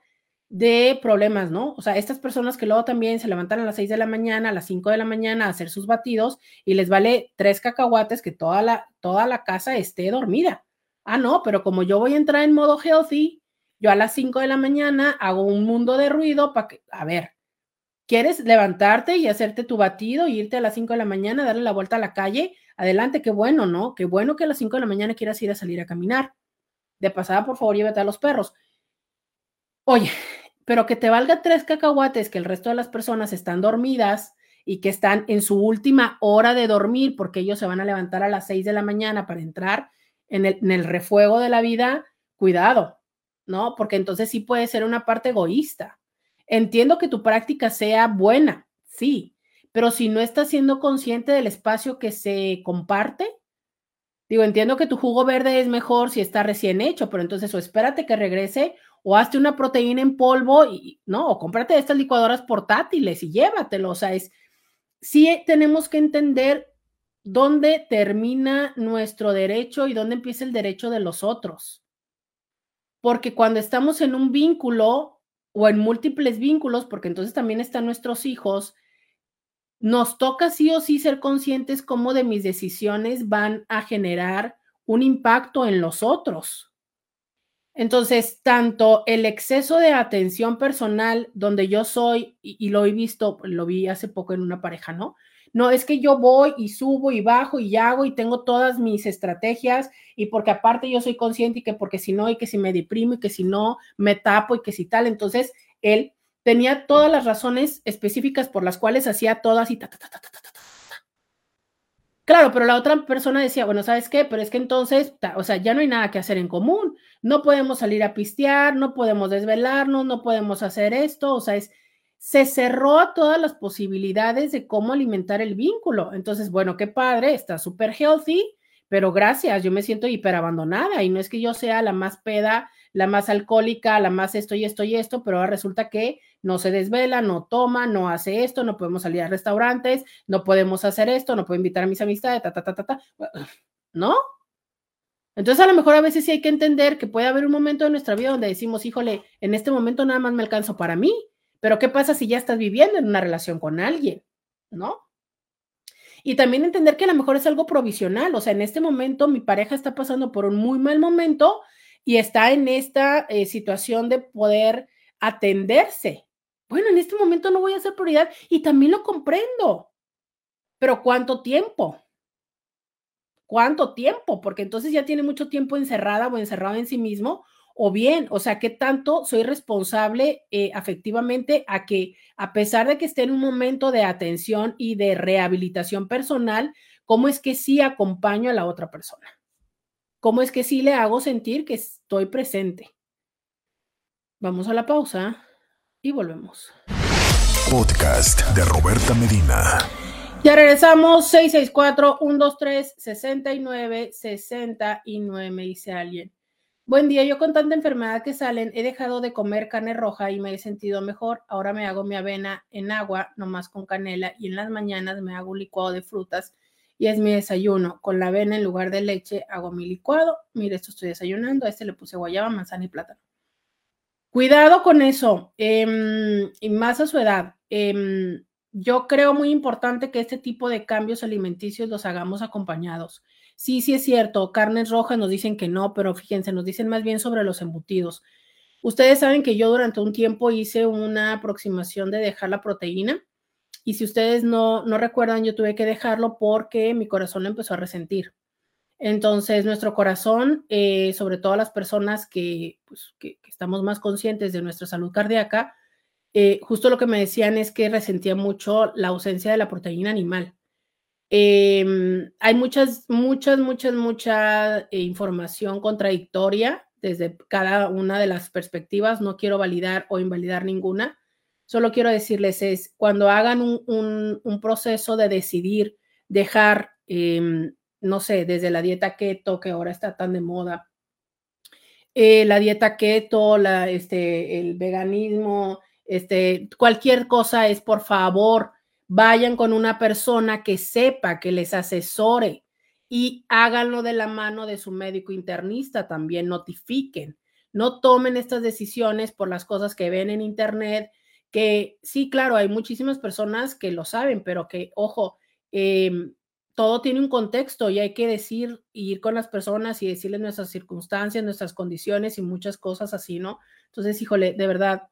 de problemas, ¿no? O sea, estas personas que luego también se levantan a las 6 de la mañana, a las 5 de la mañana a hacer sus batidos y les vale tres cacahuates que toda la, toda la casa esté dormida. Ah, no, pero como yo voy a entrar en modo healthy, yo a las 5 de la mañana hago un mundo de ruido para que, a ver, ¿Quieres levantarte y hacerte tu batido y irte a las 5 de la mañana, darle la vuelta a la calle? Adelante, qué bueno, ¿no? Qué bueno que a las 5 de la mañana quieras ir a salir a caminar. De pasada, por favor, llévate a los perros. Oye, pero que te valga tres cacahuates, que el resto de las personas están dormidas y que están en su última hora de dormir porque ellos se van a levantar a las 6 de la mañana para entrar en el, en el refuego de la vida, cuidado, ¿no? Porque entonces sí puede ser una parte egoísta. Entiendo que tu práctica sea buena, sí, pero si no estás siendo consciente del espacio que se comparte, digo, entiendo que tu jugo verde es mejor si está recién hecho, pero entonces o espérate que regrese o hazte una proteína en polvo y no, o cómprate estas licuadoras portátiles y llévatelo, o sea, es sí tenemos que entender dónde termina nuestro derecho y dónde empieza el derecho de los otros. Porque cuando estamos en un vínculo, o en múltiples vínculos, porque entonces también están nuestros hijos, nos toca sí o sí ser conscientes cómo de mis decisiones van a generar un impacto en los otros. Entonces, tanto el exceso de atención personal, donde yo soy, y, y, lo he visto, lo vi hace poco en una pareja, ¿no? No, es que yo voy y subo y bajo y hago y tengo todas mis estrategias y porque aparte yo soy consciente y que porque si no y que si me deprimo y que si no me tapo y que si tal, entonces él tenía todas las razones específicas por las cuales hacía todas y ta, ta, ta, ta, ta, ta, ta. Claro, pero la otra persona decía, bueno, ¿sabes qué? Pero es que entonces, o sea, ya no hay nada que hacer en común. No podemos salir a pistear, no podemos desvelarnos, no podemos hacer esto, o sea, es se cerró todas las posibilidades de cómo alimentar el vínculo. Entonces, bueno, qué padre, está súper healthy, pero gracias, yo me siento hiper abandonada y no es que yo sea la más peda, la más alcohólica, la más esto y esto y esto, pero ahora resulta que no se desvela, no toma, no hace esto, no podemos salir a restaurantes, no podemos hacer esto, no puedo invitar a mis amistades, ta, ta, ta, ta, ta. ¿No? Entonces, a lo mejor a veces sí hay que entender que puede haber un momento en nuestra vida donde decimos, híjole, en este momento nada más me alcanzo para mí, pero ¿qué pasa si ya estás viviendo en una relación con alguien? ¿No? Y también entender que a lo mejor es algo provisional, o sea, en este momento mi pareja está pasando por un muy mal momento y está en esta eh, situación de poder atenderse. Bueno, en este momento no voy a ser prioridad y también lo comprendo, pero ¿cuánto tiempo? ¿Cuánto tiempo? Porque entonces ya tiene mucho tiempo encerrada o encerrado en sí mismo o bien, o sea, qué tanto soy responsable eh, afectivamente a que, a pesar de que esté en un momento de atención y de rehabilitación personal, cómo es que sí acompaño a la otra persona. ¿Cómo es que sí le hago sentir que estoy presente? Vamos a la pausa y volvemos. Podcast de Roberta Medina. Ya regresamos, 664-123-69-69, me dice alguien. Buen día, yo con tanta enfermedad que salen, he dejado de comer carne roja y me he sentido mejor. Ahora me hago mi avena en agua, nomás con canela, y en las mañanas me hago un licuado de frutas y es mi desayuno. Con la avena en lugar de leche hago mi licuado. Mire, esto estoy desayunando. A este le puse guayaba, manzana y plátano. Cuidado con eso, em, y más a su edad. Em, yo creo muy importante que este tipo de cambios alimenticios los hagamos acompañados. Sí, sí es cierto, carnes rojas nos dicen que no, pero fíjense, nos dicen más bien sobre los embutidos. Ustedes saben que yo durante un tiempo hice una aproximación de dejar la proteína y si ustedes no, no recuerdan, yo tuve que dejarlo porque mi corazón empezó a resentir. Entonces, nuestro corazón, eh, sobre todo las personas que, pues, que, estamos más conscientes de nuestra salud cardíaca, eh, justo lo que me decían es que resentía mucho la ausencia de la proteína animal. Em, hay muchas, muchas, muchas, mucha eh, información contradictoria desde cada una de las perspectivas. No quiero validar o invalidar ninguna. Solo quiero decirles es, cuando hagan un, proceso de decidir dejar, em, no sé, desde la dieta keto, que ahora está tan de moda, eh, la dieta keto, la, este, el veganismo, este, cualquier cosa es, por favor, vayan con una persona que sepa, que les asesore y háganlo de la mano de su médico internista también, notifiquen. No tomen estas decisiones por las cosas que ven en internet, que sí, claro, hay muchísimas personas que lo saben, pero que, ojo, em, todo tiene un contexto y hay que decir, ir con las personas y decirles nuestras circunstancias, nuestras condiciones y muchas cosas así, ¿no? Entonces, híjole, de verdad,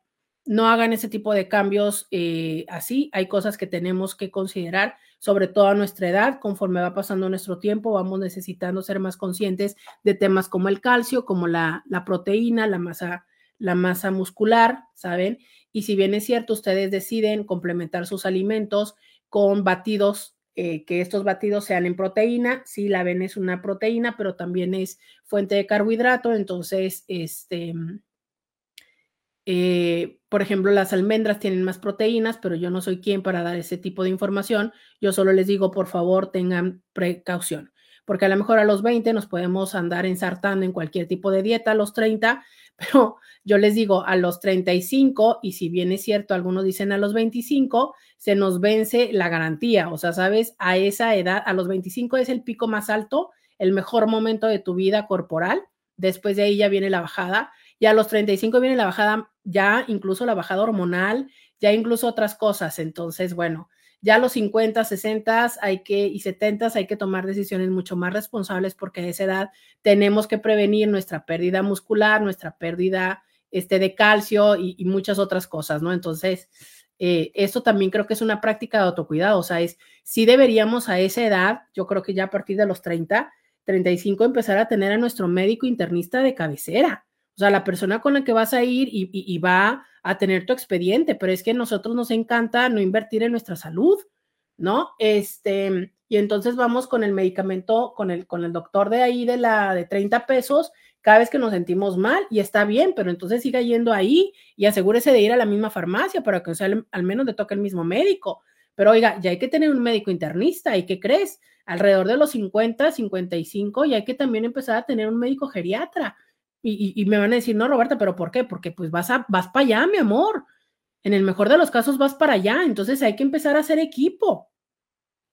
no hagan ese tipo de cambios eh, así. Hay cosas que tenemos que considerar, sobre todo a nuestra edad, conforme va pasando nuestro tiempo, vamos necesitando ser más conscientes de temas como el calcio, como la, la proteína, la masa, la masa muscular, ¿saben? Y si bien es cierto, ustedes deciden complementar sus alimentos con batidos, eh, que estos batidos sean en proteína, sí, la avena es una proteína, pero también es fuente de carbohidrato, entonces, este, eh, por ejemplo, las almendras tienen más proteínas, pero yo no soy quien para dar ese tipo de información. Yo solo les digo, por favor, tengan precaución, porque a lo mejor a los 20 nos podemos andar ensartando en cualquier tipo de dieta, a los 30, pero yo les digo, a los 35, y si bien es cierto, algunos dicen a los 25, se nos vence la garantía. O sea, sabes, a esa edad, a los 25 es el pico más alto, el mejor momento de tu vida corporal. Después de ahí ya viene la bajada y a los 35 viene la bajada, ya incluso la bajada hormonal, ya incluso otras cosas. Entonces, bueno, ya a los 50, 60 hay que, y 70 hay que tomar decisiones mucho más responsables porque a esa edad tenemos que prevenir nuestra pérdida muscular, nuestra pérdida este, de calcio y, muchas otras cosas, ¿no? Entonces, eh, esto también creo que es una práctica de autocuidado, o sea, es, si deberíamos a esa edad, yo creo que ya a partir de los 30, 35, empezar a tener a nuestro médico internista de cabecera o sea, la persona con la que vas a ir y, va a tener tu expediente, pero es que a nosotros nos encanta no invertir en nuestra salud, ¿no? Este, y entonces vamos con el medicamento, con el, con el doctor de ahí de la de 30 pesos cada vez que nos sentimos mal y está bien, pero entonces siga yendo ahí y asegúrese de ir a la misma farmacia para que sea, al menos le toque el mismo médico. Pero oiga, ya hay que tener un médico internista y ¿qué crees? Alrededor de los 50, 55 y hay que también empezar a tener un médico geriatra y, me van a decir, no, Roberta, pero ¿por qué? Porque pues vas, a, vas para allá, mi amor. En el mejor de los casos vas para allá. Entonces hay que empezar a hacer equipo.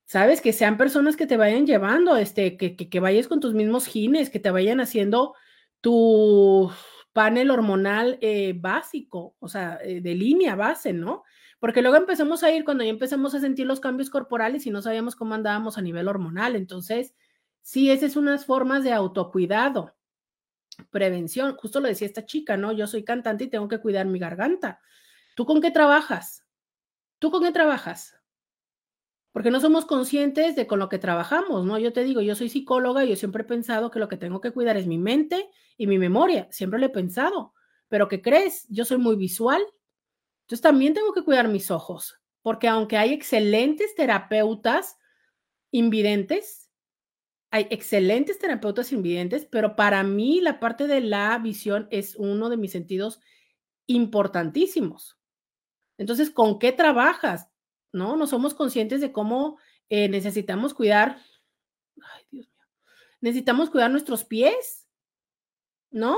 ¿Sabes? Que sean personas que te vayan llevando, este, que, que, vayas con tus mismos genes, que te vayan haciendo tu panel hormonal eh, básico, o sea, eh, de línea base, ¿no? Porque luego empezamos a ir cuando ya empezamos a sentir los cambios corporales y no sabíamos cómo andábamos a nivel hormonal. Entonces, sí, esas son unas formas de autocuidado prevención, justo lo decía esta chica, ¿no? Yo soy cantante y tengo que cuidar mi garganta. ¿Tú con qué trabajas? ¿Tú con qué trabajas? porque no somos conscientes de con lo que trabajamos, ¿no? Yo te digo, yo soy psicóloga y yo siempre he pensado que lo que tengo que cuidar es mi mente y mi memoria, siempre lo he pensado, pero ¿qué crees? Yo soy muy visual, entonces también tengo que cuidar mis ojos, porque aunque hay excelentes terapeutas invidentes, hay excelentes terapeutas invidentes, pero para mí la parte de la visión es uno de mis sentidos importantísimos. Entonces, ¿con qué trabajas? ¿No? No somos conscientes de cómo eh, necesitamos cuidar, ay Dios mío, necesitamos cuidar nuestros pies, ¿no?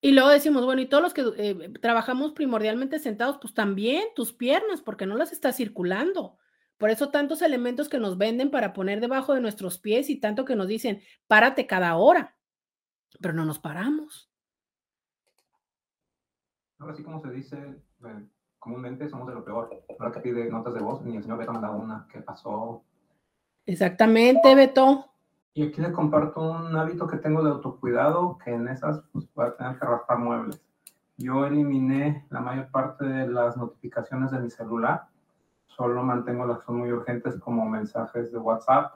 Y luego decimos, bueno, y todos los que eh, trabajamos primordialmente sentados, pues también tus piernas, porque no las estás circulando. Por eso tantos elementos que nos venden para poner debajo de nuestros pies y tanto que nos dicen, párate cada hora, pero no nos paramos. Ahora sí, como se dice, eh, comúnmente somos de lo peor. Ahora que pide notas de voz, ni el señor Beto me da una. ¿Qué pasó? Exactamente, Beto. Y aquí les comparto un hábito que tengo de autocuidado, que en esas pues, voy a tener que raspar muebles. Yo eliminé la mayor parte de las notificaciones de mi celular. Solo mantengo las que son muy urgentes como mensajes de WhatsApp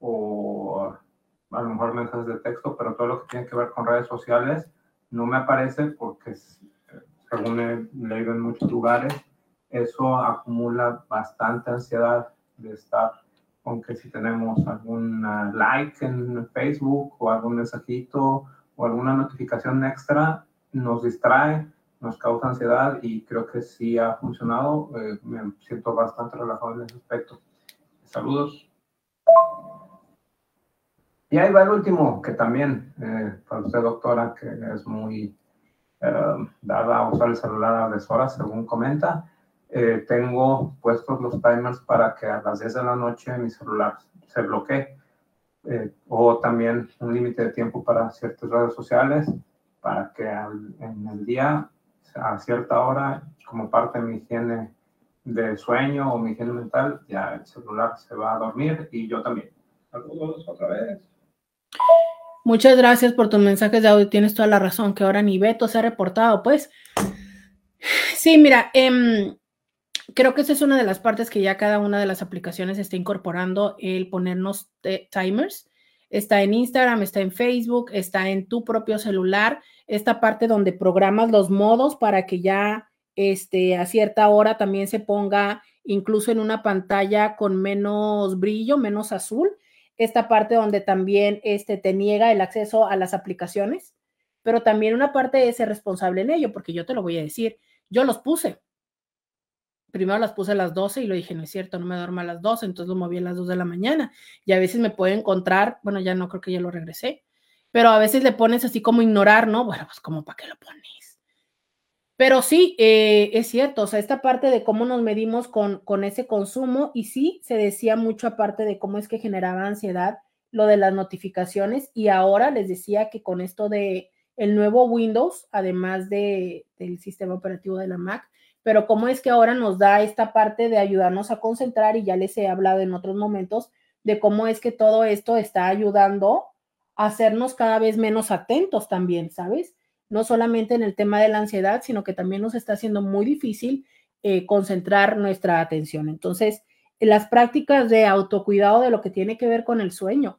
o a lo mejor mensajes de texto, pero todo lo que tiene que ver con redes sociales no me aparece porque según he leído en muchos lugares, eso acumula bastante ansiedad de estar aunque si tenemos algún like en Facebook o algún mensajito o alguna notificación extra, nos distrae, nos causa ansiedad y creo que sí ha funcionado. Eh, me siento bastante relajado en ese aspecto. Saludos. Y ahí va el último, que también, eh, para usted, doctora, que es muy eh, dada a usar el celular a deshoras, según comenta, eh, tengo puestos los timers para que a las 10 de la noche mi celular se bloquee. Eh, o también un límite de tiempo para ciertas redes sociales, para que en el día, a cierta hora, como parte de mi higiene de sueño o mi higiene mental, ya el celular se va a dormir y yo también. Saludos otra vez. Muchas gracias por tus mensajes de audio. Tienes toda la razón, que ahora ni Beto se ha reportado. Pues sí, mira, eh, creo que esa es una de las partes que ya cada una de las aplicaciones está incorporando, el ponernos timers. Está en Instagram, está en Facebook, está en tu propio celular, esta parte donde programas los modos para que ya este, a cierta hora también se ponga incluso en una pantalla con menos brillo, menos azul. Esta parte donde también este, te niega el acceso a las aplicaciones, pero también una parte es responsable en ello, porque yo te lo voy a decir, yo los puse, primero las puse a las 12 y lo dije, no es cierto, no me duermo a las 12, entonces lo moví a las 2 de la mañana. Y a veces me puede encontrar, bueno, ya no creo que ya lo regresé, pero a veces le pones así como ignorar, ¿no? Bueno, pues como para qué lo pones. Pero sí, eh, es cierto, o sea, esta parte de cómo nos medimos con, con ese consumo y sí, se decía mucho aparte de cómo es que generaba ansiedad lo de las notificaciones y ahora les decía que con esto de el nuevo Windows, además de, del sistema operativo de la Mac, pero cómo es que ahora nos da esta parte de ayudarnos a concentrar y ya les he hablado en otros momentos de cómo es que todo esto está ayudando a hacernos cada vez menos atentos también, ¿sabes? No solamente en el tema de la ansiedad, sino que también nos está haciendo muy difícil eh, concentrar nuestra atención. Entonces, las prácticas de autocuidado de lo que tiene que ver con el sueño,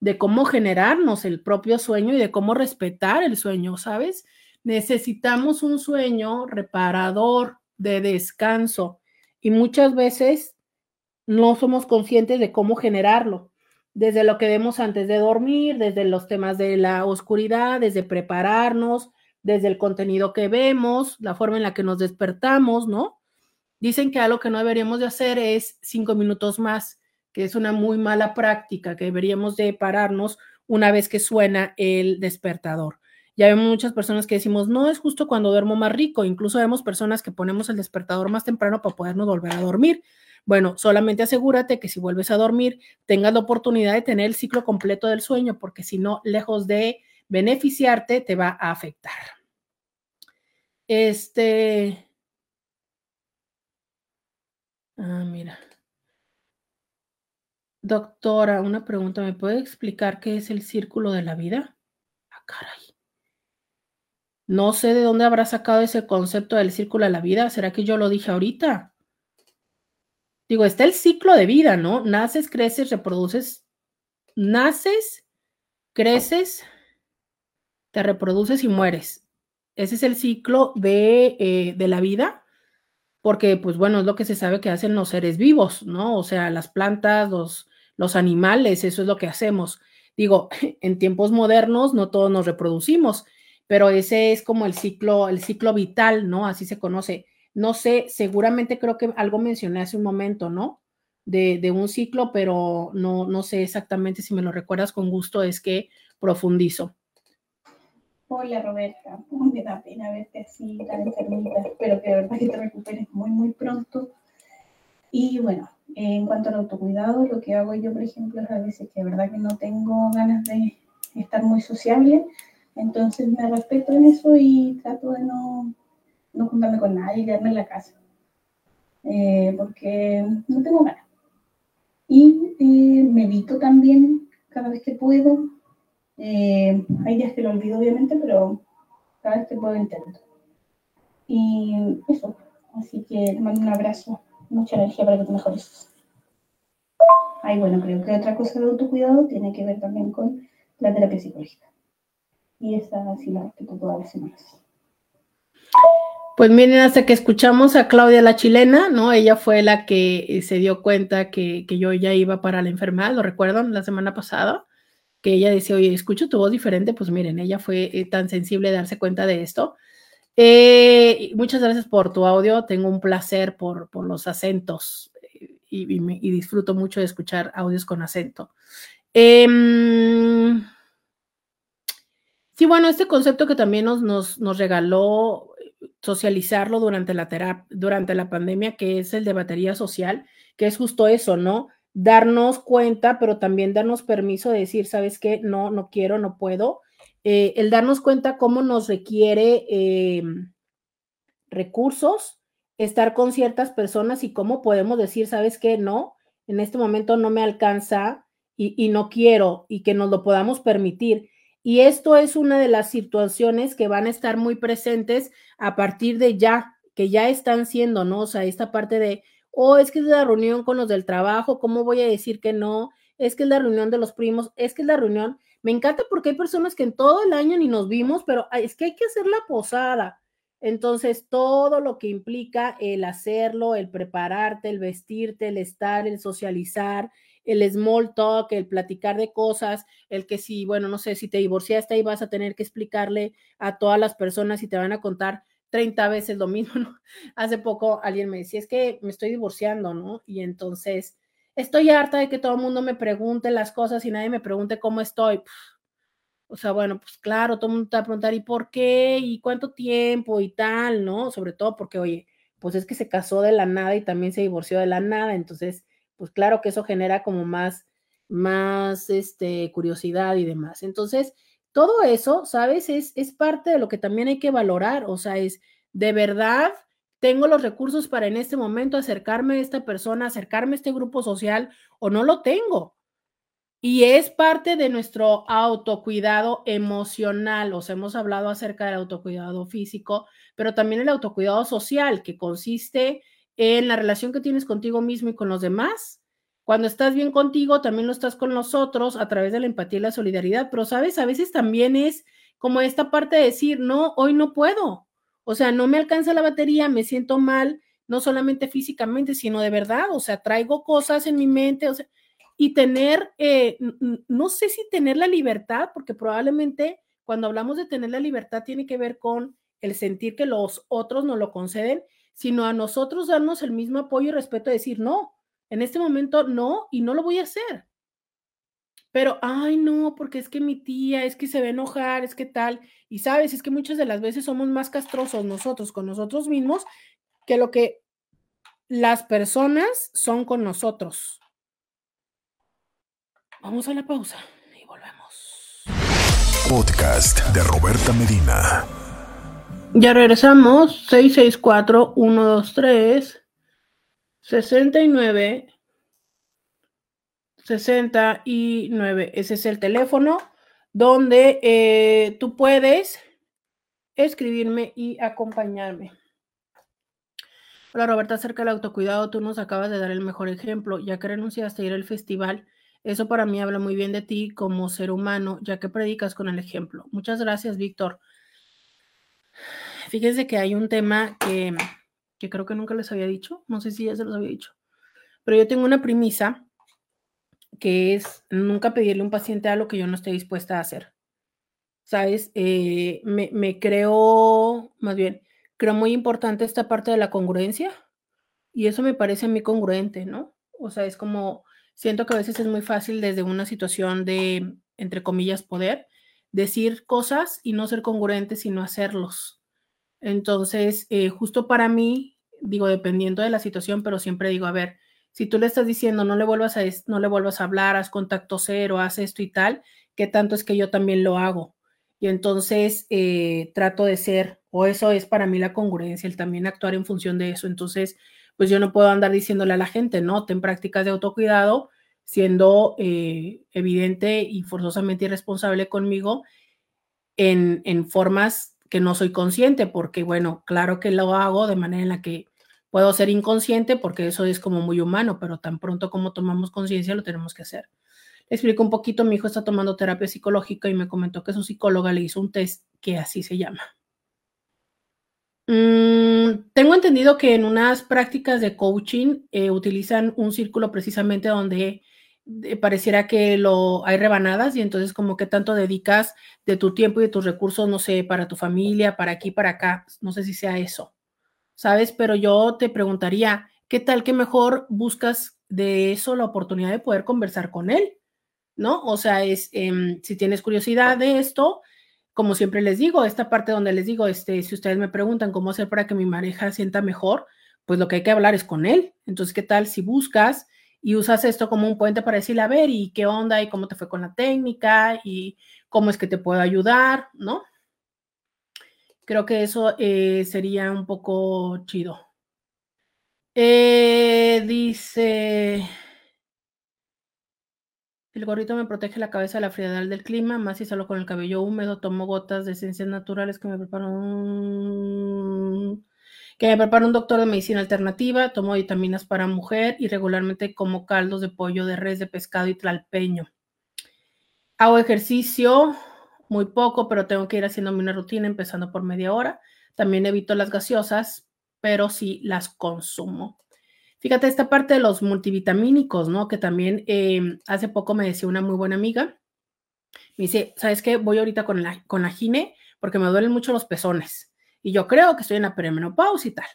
de cómo generarnos el propio sueño y de cómo respetar el sueño, ¿sabes? Necesitamos un sueño reparador, de descanso y muchas veces no somos conscientes de cómo generarlo, desde lo que vemos antes de dormir, desde los temas de la oscuridad, desde prepararnos, desde el contenido que vemos, la forma en la que nos despertamos, ¿no? Dicen que algo que no deberíamos de hacer es cinco minutos más, que es una muy mala práctica, que deberíamos de pararnos una vez que suena el despertador. Ya vemos muchas personas que decimos, no es justo cuando duermo más rico. Incluso vemos personas que ponemos el despertador más temprano para podernos volver a dormir. Bueno, solamente asegúrate que si vuelves a dormir, tengas la oportunidad de tener el ciclo completo del sueño, porque si no, lejos de beneficiarte, te va a afectar. Este. Ah, mira. Doctora, una pregunta, ¿me puede explicar qué es el círculo de la vida? Ah, caray. No sé de dónde habrá sacado ese concepto del círculo de la vida. ¿Será que yo lo dije ahorita? digo, está el ciclo de vida, ¿no? Naces, creces, reproduces, naces, creces, te reproduces y mueres. Ese es el ciclo de, eh, de la vida, porque pues bueno, es lo que se sabe que hacen los seres vivos, ¿no? O sea, las plantas, los, los animales, eso es lo que hacemos. Digo, en tiempos modernos no todos nos reproducimos, pero ese es como el ciclo, el ciclo vital, ¿no? Así se conoce. No sé, seguramente creo que algo mencioné hace un momento, ¿no? De, de un ciclo, pero no, no sé exactamente si me lo recuerdas con gusto, es que profundizo. Hola Roberta, me da pena verte así tan enfermita. Espero que de verdad que te recuperes muy, muy pronto. Y bueno, en cuanto al autocuidado, lo que hago yo, por ejemplo, es a veces que de verdad que no tengo ganas de estar muy sociable, entonces me respeto en eso y trato de no, no juntarme con nadie, quedarme en la casa, eh, porque no tengo ganas. Y eh, medito también cada vez que puedo. Eh, hay días que lo olvido, obviamente, pero cada vez que puedo intento. Y eso, así que te mando un abrazo, mucha energía para que te mejores. Ay, bueno, creo que otra cosa de autocuidado tiene que ver también con la terapia psicológica. Y esa sí la repito todas las semanas. Pues miren, hasta que escuchamos a Claudia la chilena, ¿no? Ella fue la que eh, se dio cuenta que, que yo ya iba para la enfermedad, ¿lo recuerdan? La semana pasada, que ella decía, oye, escucho tu voz diferente, pues miren, ella fue eh, tan sensible de darse cuenta de esto. Eh, muchas gracias por tu audio, tengo un placer por, por los acentos y, disfruto mucho de escuchar audios con acento. Eh, sí, bueno, este concepto que también nos, nos, nos regaló socializarlo durante la terapia, durante la pandemia, que es el de batería social, que es justo eso, ¿no? Darnos cuenta, pero también darnos permiso de decir, ¿sabes qué? No, no quiero, no puedo. Eh, el darnos cuenta cómo nos requiere eh, recursos, estar con ciertas personas y cómo podemos decir, ¿sabes qué? No, en este momento no me alcanza y, y no quiero y que nos lo podamos permitir. Y esto es una de las situaciones que van a estar muy presentes a partir de ya, que ya están siendo, ¿no? O sea, esta parte de, oh, es que es la reunión con los del trabajo, ¿cómo voy a decir que no? Es que es la reunión de los primos, es que es la reunión. Me encanta porque hay personas que en todo el año ni nos vimos, pero es que hay que hacer la posada. Entonces, todo lo que implica el hacerlo, el prepararte, el vestirte, el estar, el socializar, el small talk, el platicar de cosas, el que si, bueno, no sé, si te divorciaste ahí vas a tener que explicarle a todas las personas y te van a contar 30 veces lo mismo, ¿no? Hace poco alguien me decía, es que me estoy divorciando, ¿no? Y entonces estoy harta de que todo el mundo me pregunte las cosas y nadie me pregunte cómo estoy. O sea, bueno, pues claro, todo el mundo te va a preguntar, ¿y por qué? ¿Y cuánto tiempo? Y tal, ¿no? Sobre todo porque, oye, pues es que se casó de la nada y también se divorció de la nada, entonces pues claro que eso genera como más, más este, curiosidad y demás. Entonces, todo eso, ¿sabes? Es, es parte de lo que también hay que valorar, o sea, es de verdad, tengo los recursos para en este momento acercarme a esta persona, acercarme a este grupo social o no lo tengo. Y es parte de nuestro autocuidado emocional. Os hemos hablado acerca del autocuidado físico, pero también el autocuidado social, que consiste en la relación que tienes contigo mismo y con los demás. Cuando estás bien contigo, también lo estás con los otros a través de la empatía y la solidaridad, pero sabes, a veces también es como esta parte de decir, no, hoy no puedo. O sea, no me alcanza la batería, me siento mal, no solamente físicamente, sino de verdad. O sea, traigo cosas en mi mente, o sea, y tener, eh, no sé si tener la libertad, porque probablemente cuando hablamos de tener la libertad tiene que ver con el sentir que los otros nos lo conceden sino a nosotros darnos el mismo apoyo y respeto de decir, no, en este momento no, y no lo voy a hacer. Pero, ay, no, porque es que mi tía, es que se va a enojar, es que tal. Y sabes, es que muchas de las veces somos más castrosos nosotros con nosotros mismos que lo que las personas son con nosotros. Vamos a la pausa y volvemos. Podcast de Roberta Medina. Ya regresamos. 664-123 69 69. Ese es el teléfono donde eh, tú puedes escribirme y acompañarme. Hola Roberta, acerca del autocuidado, tú nos acabas de dar el mejor ejemplo, ya que renunciaste a ir al festival. Eso para mí habla muy bien de ti como ser humano, ya que predicas con el ejemplo. Muchas gracias, Víctor. Fíjense que hay un tema que, que creo que nunca les había dicho, no sé si ya se los había dicho, pero yo tengo una premisa que es nunca pedirle a un paciente algo que yo no esté dispuesta a hacer. ¿Sabes? Eh, me, me creo, más bien, creo muy importante esta parte de la congruencia y eso me parece a mí congruente, ¿no? O sea, es como, siento que a veces es muy fácil desde una situación de, entre comillas, poder, decir cosas y no ser congruente, sino hacerlos. Entonces, eh, justo para mí, digo, dependiendo de la situación, pero siempre digo, a ver, si tú le estás diciendo no le vuelvas a, no le vuelvas a hablar, haz contacto cero, haz esto y tal, ¿qué tanto es que yo también lo hago? Y entonces eh, trato de ser, o eso es para mí la congruencia, el también actuar en función de eso. Entonces, pues yo no puedo andar diciéndole a la gente, no, ten prácticas de autocuidado, siendo eh, evidente y forzosamente irresponsable conmigo en, en formas que no soy consciente, porque bueno, claro que lo hago de manera en la que puedo ser inconsciente, porque eso es como muy humano, pero tan pronto como tomamos conciencia lo tenemos que hacer explico un poquito, mi hijo está tomando terapia psicológica y me comentó que su psicóloga le hizo un test que así se llama. Mm, tengo entendido que en unas prácticas de coaching eh, utilizan un círculo precisamente donde eh, pareciera que lo hay rebanadas y entonces como que tanto dedicas de tu tiempo y de tus recursos, no sé, para tu familia, para aquí, para acá, no sé si sea eso, ¿sabes? Pero yo te preguntaría, ¿qué tal que mejor buscas de eso la oportunidad de poder conversar con él? ¿no? O sea, es, em, si tienes curiosidad de esto, como siempre les digo, esta parte donde les digo, este, si ustedes me preguntan cómo hacer para que mi pareja sienta mejor, pues lo que hay que hablar es con él. Entonces, ¿qué tal si buscas y usas esto como un puente para decirle, a ver, ¿y qué onda? ¿Y cómo te fue con la técnica? ¿Y cómo es que te puedo ayudar? ¿No? Creo que eso eh, sería un poco chido. Eh, dice... El gorrito me protege la cabeza de la frialdad del clima, más si solo con el cabello húmedo tomo gotas de esencias naturales que me preparan un... que me prepara un doctor de medicina alternativa, tomo vitaminas para mujer y regularmente como caldos de pollo, de res, de pescado y tlalpeño. Hago ejercicio muy poco, pero tengo que ir haciéndome una rutina empezando por media hora. También evito las gaseosas, pero sí las consumo. Fíjate, esta parte de los multivitamínicos, ¿no? Que también em, hace poco me decía una muy buena amiga. Me dice, ¿sabes qué? Voy ahorita con la, con la gine porque me duelen mucho los pezones. Y yo creo que estoy en la perimenopausia y tal.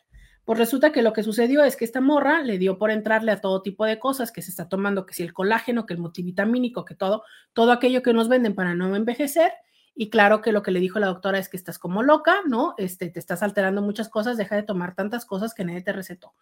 Pues resulta que lo que sucedió es que esta morra le dio por entrarle a todo tipo de cosas que se está tomando, que si el colágeno, que el multivitamínico, que todo, todo aquello que nos venden para no envejecer. Y claro que lo que le dijo la doctora es que estás como loca, ¿no? Este, te estás alterando muchas cosas, deja de tomar tantas cosas que nadie te recetó.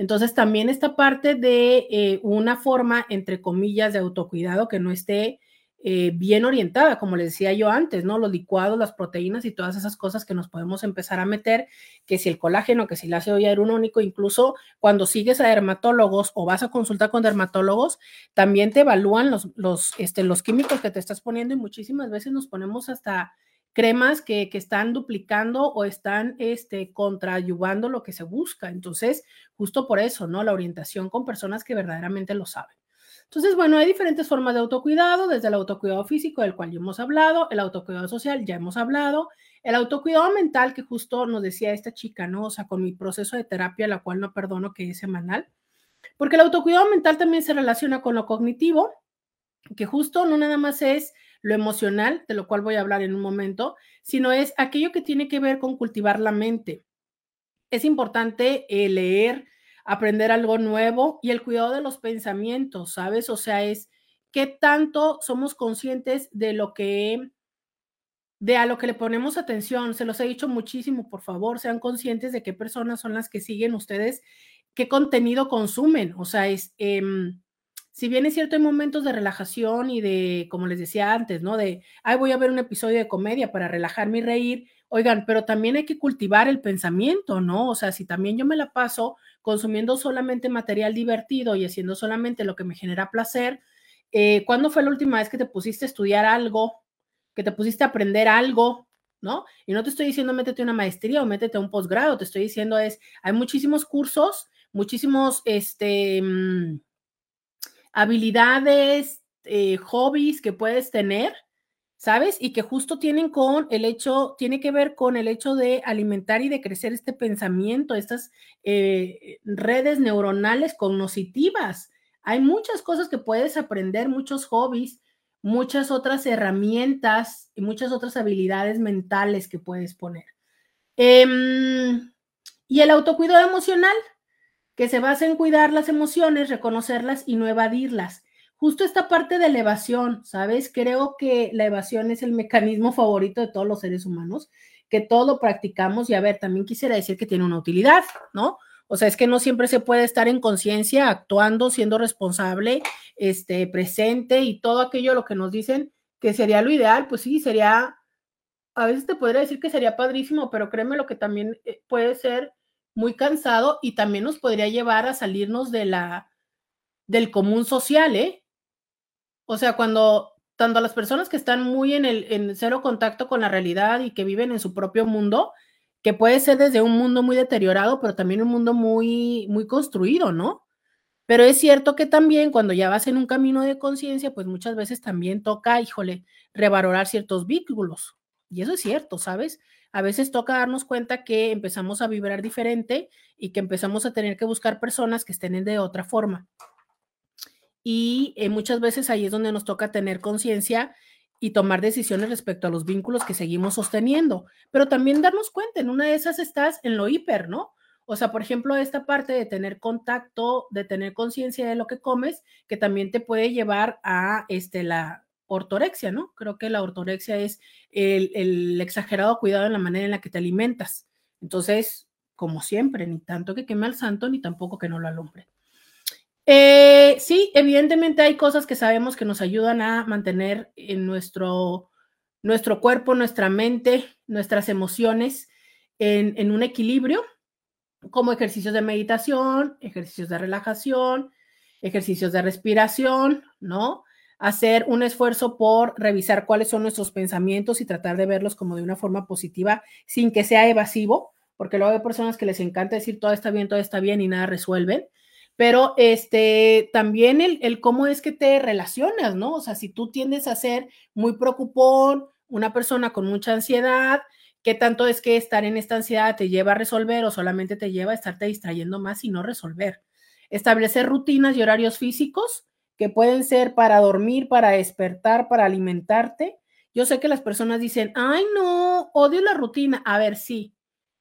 Entonces, también esta parte de eh, una forma, entre comillas, de autocuidado que no esté eh, bien orientada, como les decía yo antes, ¿no? Los licuados, las proteínas y todas esas cosas que nos podemos empezar a meter, que si el colágeno, que si el ácido hialurónico, incluso cuando sigues a dermatólogos o vas a consultar con dermatólogos, también te evalúan los, los, este, los químicos que te estás poniendo y muchísimas veces nos ponemos hasta cremas que, están duplicando o están este, contraayuvando lo que se busca. Entonces, justo por eso, ¿no? La orientación con personas que verdaderamente lo saben. Entonces, bueno, hay diferentes formas de autocuidado, desde el autocuidado físico, del cual ya hemos hablado, el autocuidado social, ya hemos hablado, el autocuidado mental, que justo nos decía esta chica, ¿no? O sea, con mi proceso de terapia, la cual no perdono que es semanal, porque el autocuidado mental también se relaciona con lo cognitivo, que justo no nada más es lo emocional, de lo cual voy a hablar en un momento, sino es aquello que tiene que ver con cultivar la mente. Es importante eh, leer, aprender algo nuevo y el cuidado de los pensamientos, ¿sabes? O sea, es qué tanto somos conscientes de lo que de a lo que le ponemos atención. Se los he dicho muchísimo, por favor, sean conscientes de qué personas son las que siguen ustedes, qué contenido consumen. O sea, es em, si bien es cierto, hay momentos de relajación y de, como les decía antes, ¿no? De, ay, voy a ver un episodio de comedia para relajarme y reír. Oigan, pero también hay que cultivar el pensamiento, ¿no? O sea, si también yo me la paso consumiendo solamente material divertido y haciendo solamente lo que me genera placer, eh, ¿cuándo fue la última vez que te pusiste a estudiar algo, que te pusiste a aprender algo, ¿no? Y no te estoy diciendo métete una maestría o métete un posgrado, te estoy diciendo es, hay muchísimos cursos, muchísimos, este, mm, habilidades, eh, hobbies que puedes tener, ¿sabes? Y que justo tienen con el hecho, tiene que ver con el hecho de alimentar y de crecer este pensamiento, estas eh, redes neuronales cognitivas. Hay muchas cosas que puedes aprender, muchos hobbies, muchas otras herramientas y muchas otras habilidades mentales que puedes poner. Em, y el autocuidado emocional, que se basa en cuidar las emociones, reconocerlas y no evadirlas justo esta parte de la evasión, ¿sabes? Creo que la evasión es el mecanismo favorito de todos los seres humanos, que todo lo practicamos y a ver, también quisiera decir que tiene una utilidad, ¿no? O sea, es que no siempre se puede estar en conciencia, actuando, siendo responsable, este, presente y todo aquello lo que nos dicen que sería lo ideal, pues sí, sería, a veces te podría decir que sería padrísimo, pero créeme lo que también eh, puede ser muy cansado y también nos podría llevar a salirnos de la, del común social, ¿eh? O sea, cuando tanto las personas que están muy en el en cero contacto con la realidad y que viven en su propio mundo, que puede ser desde un mundo muy deteriorado, pero también un mundo muy muy construido, ¿no? Pero es cierto que también cuando ya vas en un camino de conciencia, pues muchas veces también toca, híjole, revalorar ciertos vínculos. Y eso es cierto, ¿sabes? A veces toca darnos cuenta que empezamos a vibrar diferente y que empezamos a tener que buscar personas que estén de otra forma y eh, muchas veces ahí es donde nos toca tener conciencia y tomar decisiones respecto a los vínculos que seguimos sosteniendo, pero también darnos cuenta, en una de esas estás en lo hiper, ¿no? O sea, por ejemplo, esta parte de tener contacto, de tener conciencia de lo que comes, que también te puede llevar a este, la ortorexia, ¿no? Creo que la ortorexia es el, exagerado cuidado en la manera en la que te alimentas. Entonces, como siempre, ni tanto que queme al santo, ni tampoco que no lo alumbre. Eh, sí, evidentemente hay cosas que sabemos que nos ayudan a mantener en nuestro, nuestro cuerpo, nuestra mente, nuestras emociones en, en un equilibrio, como ejercicios de meditación, ejercicios de relajación, ejercicios de respiración, ¿no? Hacer un esfuerzo por revisar cuáles son nuestros pensamientos y tratar de verlos como de una forma positiva sin que sea evasivo, porque luego hay personas que les encanta decir todo está bien, todo está bien y nada resuelven pero este, también el, el, cómo es que te relacionas, ¿no? O sea, si tú tiendes a ser muy preocupón, una persona con mucha ansiedad, ¿qué tanto es que estar en esta ansiedad te lleva a resolver o solamente te lleva a estarte distrayendo más y no resolver? Establecer rutinas y horarios físicos que pueden ser para dormir, para despertar, para alimentarte. Yo sé que las personas dicen, ay, no, odio la rutina. A ver, sí,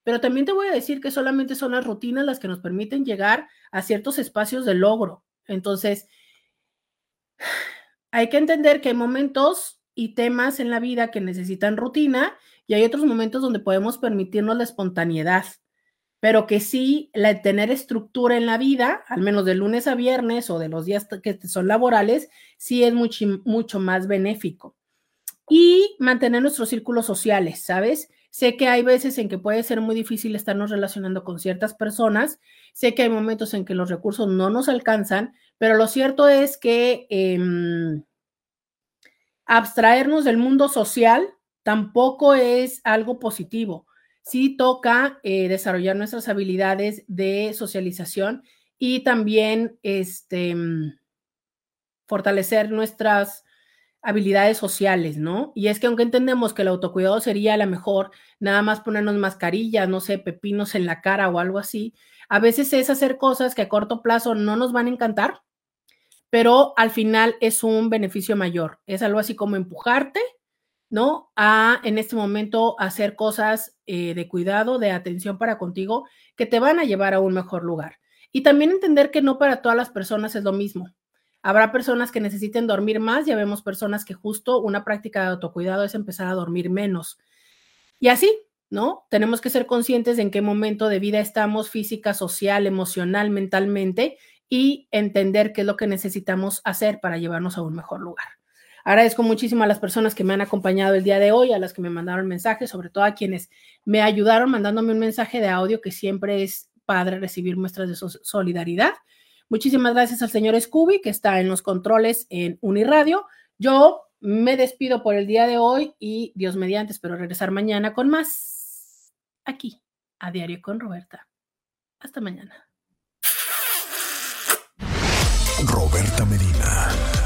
pero también te voy a decir que solamente son las rutinas las que nos permiten llegar a ciertos espacios de logro. Entonces, hay que entender que hay momentos y temas en la vida que necesitan rutina y hay otros momentos donde podemos permitirnos la espontaneidad, pero que sí, la tener estructura en la vida, al menos de lunes a viernes o de los días que son laborales, sí es mucho, mucho más benéfico. Y mantener nuestros círculos sociales, ¿sabes? Sé que hay veces en que puede ser muy difícil estarnos relacionando con ciertas personas. Sé que hay momentos en que los recursos no nos alcanzan, pero lo cierto es que eh, abstraernos del mundo social tampoco es algo positivo. Sí toca eh, desarrollar nuestras habilidades de socialización y también este, fortalecer nuestras habilidades sociales, ¿no? Y es que aunque entendemos que el autocuidado sería la mejor, nada más ponernos mascarillas, no sé, pepinos en la cara o algo así, a veces es hacer cosas que a corto plazo no nos van a encantar, pero al final es un beneficio mayor. Es algo así como empujarte, ¿no? A en este momento hacer cosas eh, de cuidado, de atención para contigo, que te van a llevar a un mejor lugar. Y también entender que no para todas las personas es lo mismo. Habrá personas que necesiten dormir más, ya vemos personas que justo una práctica de autocuidado es empezar a dormir menos. Y así, ¿no? Tenemos que ser conscientes de en qué momento de vida estamos física, social, emocional, mentalmente y entender qué es lo que necesitamos hacer para llevarnos a un mejor lugar. Agradezco muchísimo a las personas que me han acompañado el día de hoy, a las que me mandaron mensajes, sobre todo a quienes me ayudaron mandándome un mensaje de audio que siempre es padre recibir muestras de solidaridad. Muchísimas gracias al señor Scooby, que está en los controles en Uniradio. Yo me despido por el día de hoy y Dios mediante, espero regresar mañana con más aquí, a Diario con Roberta. Hasta mañana. Roberta Medina.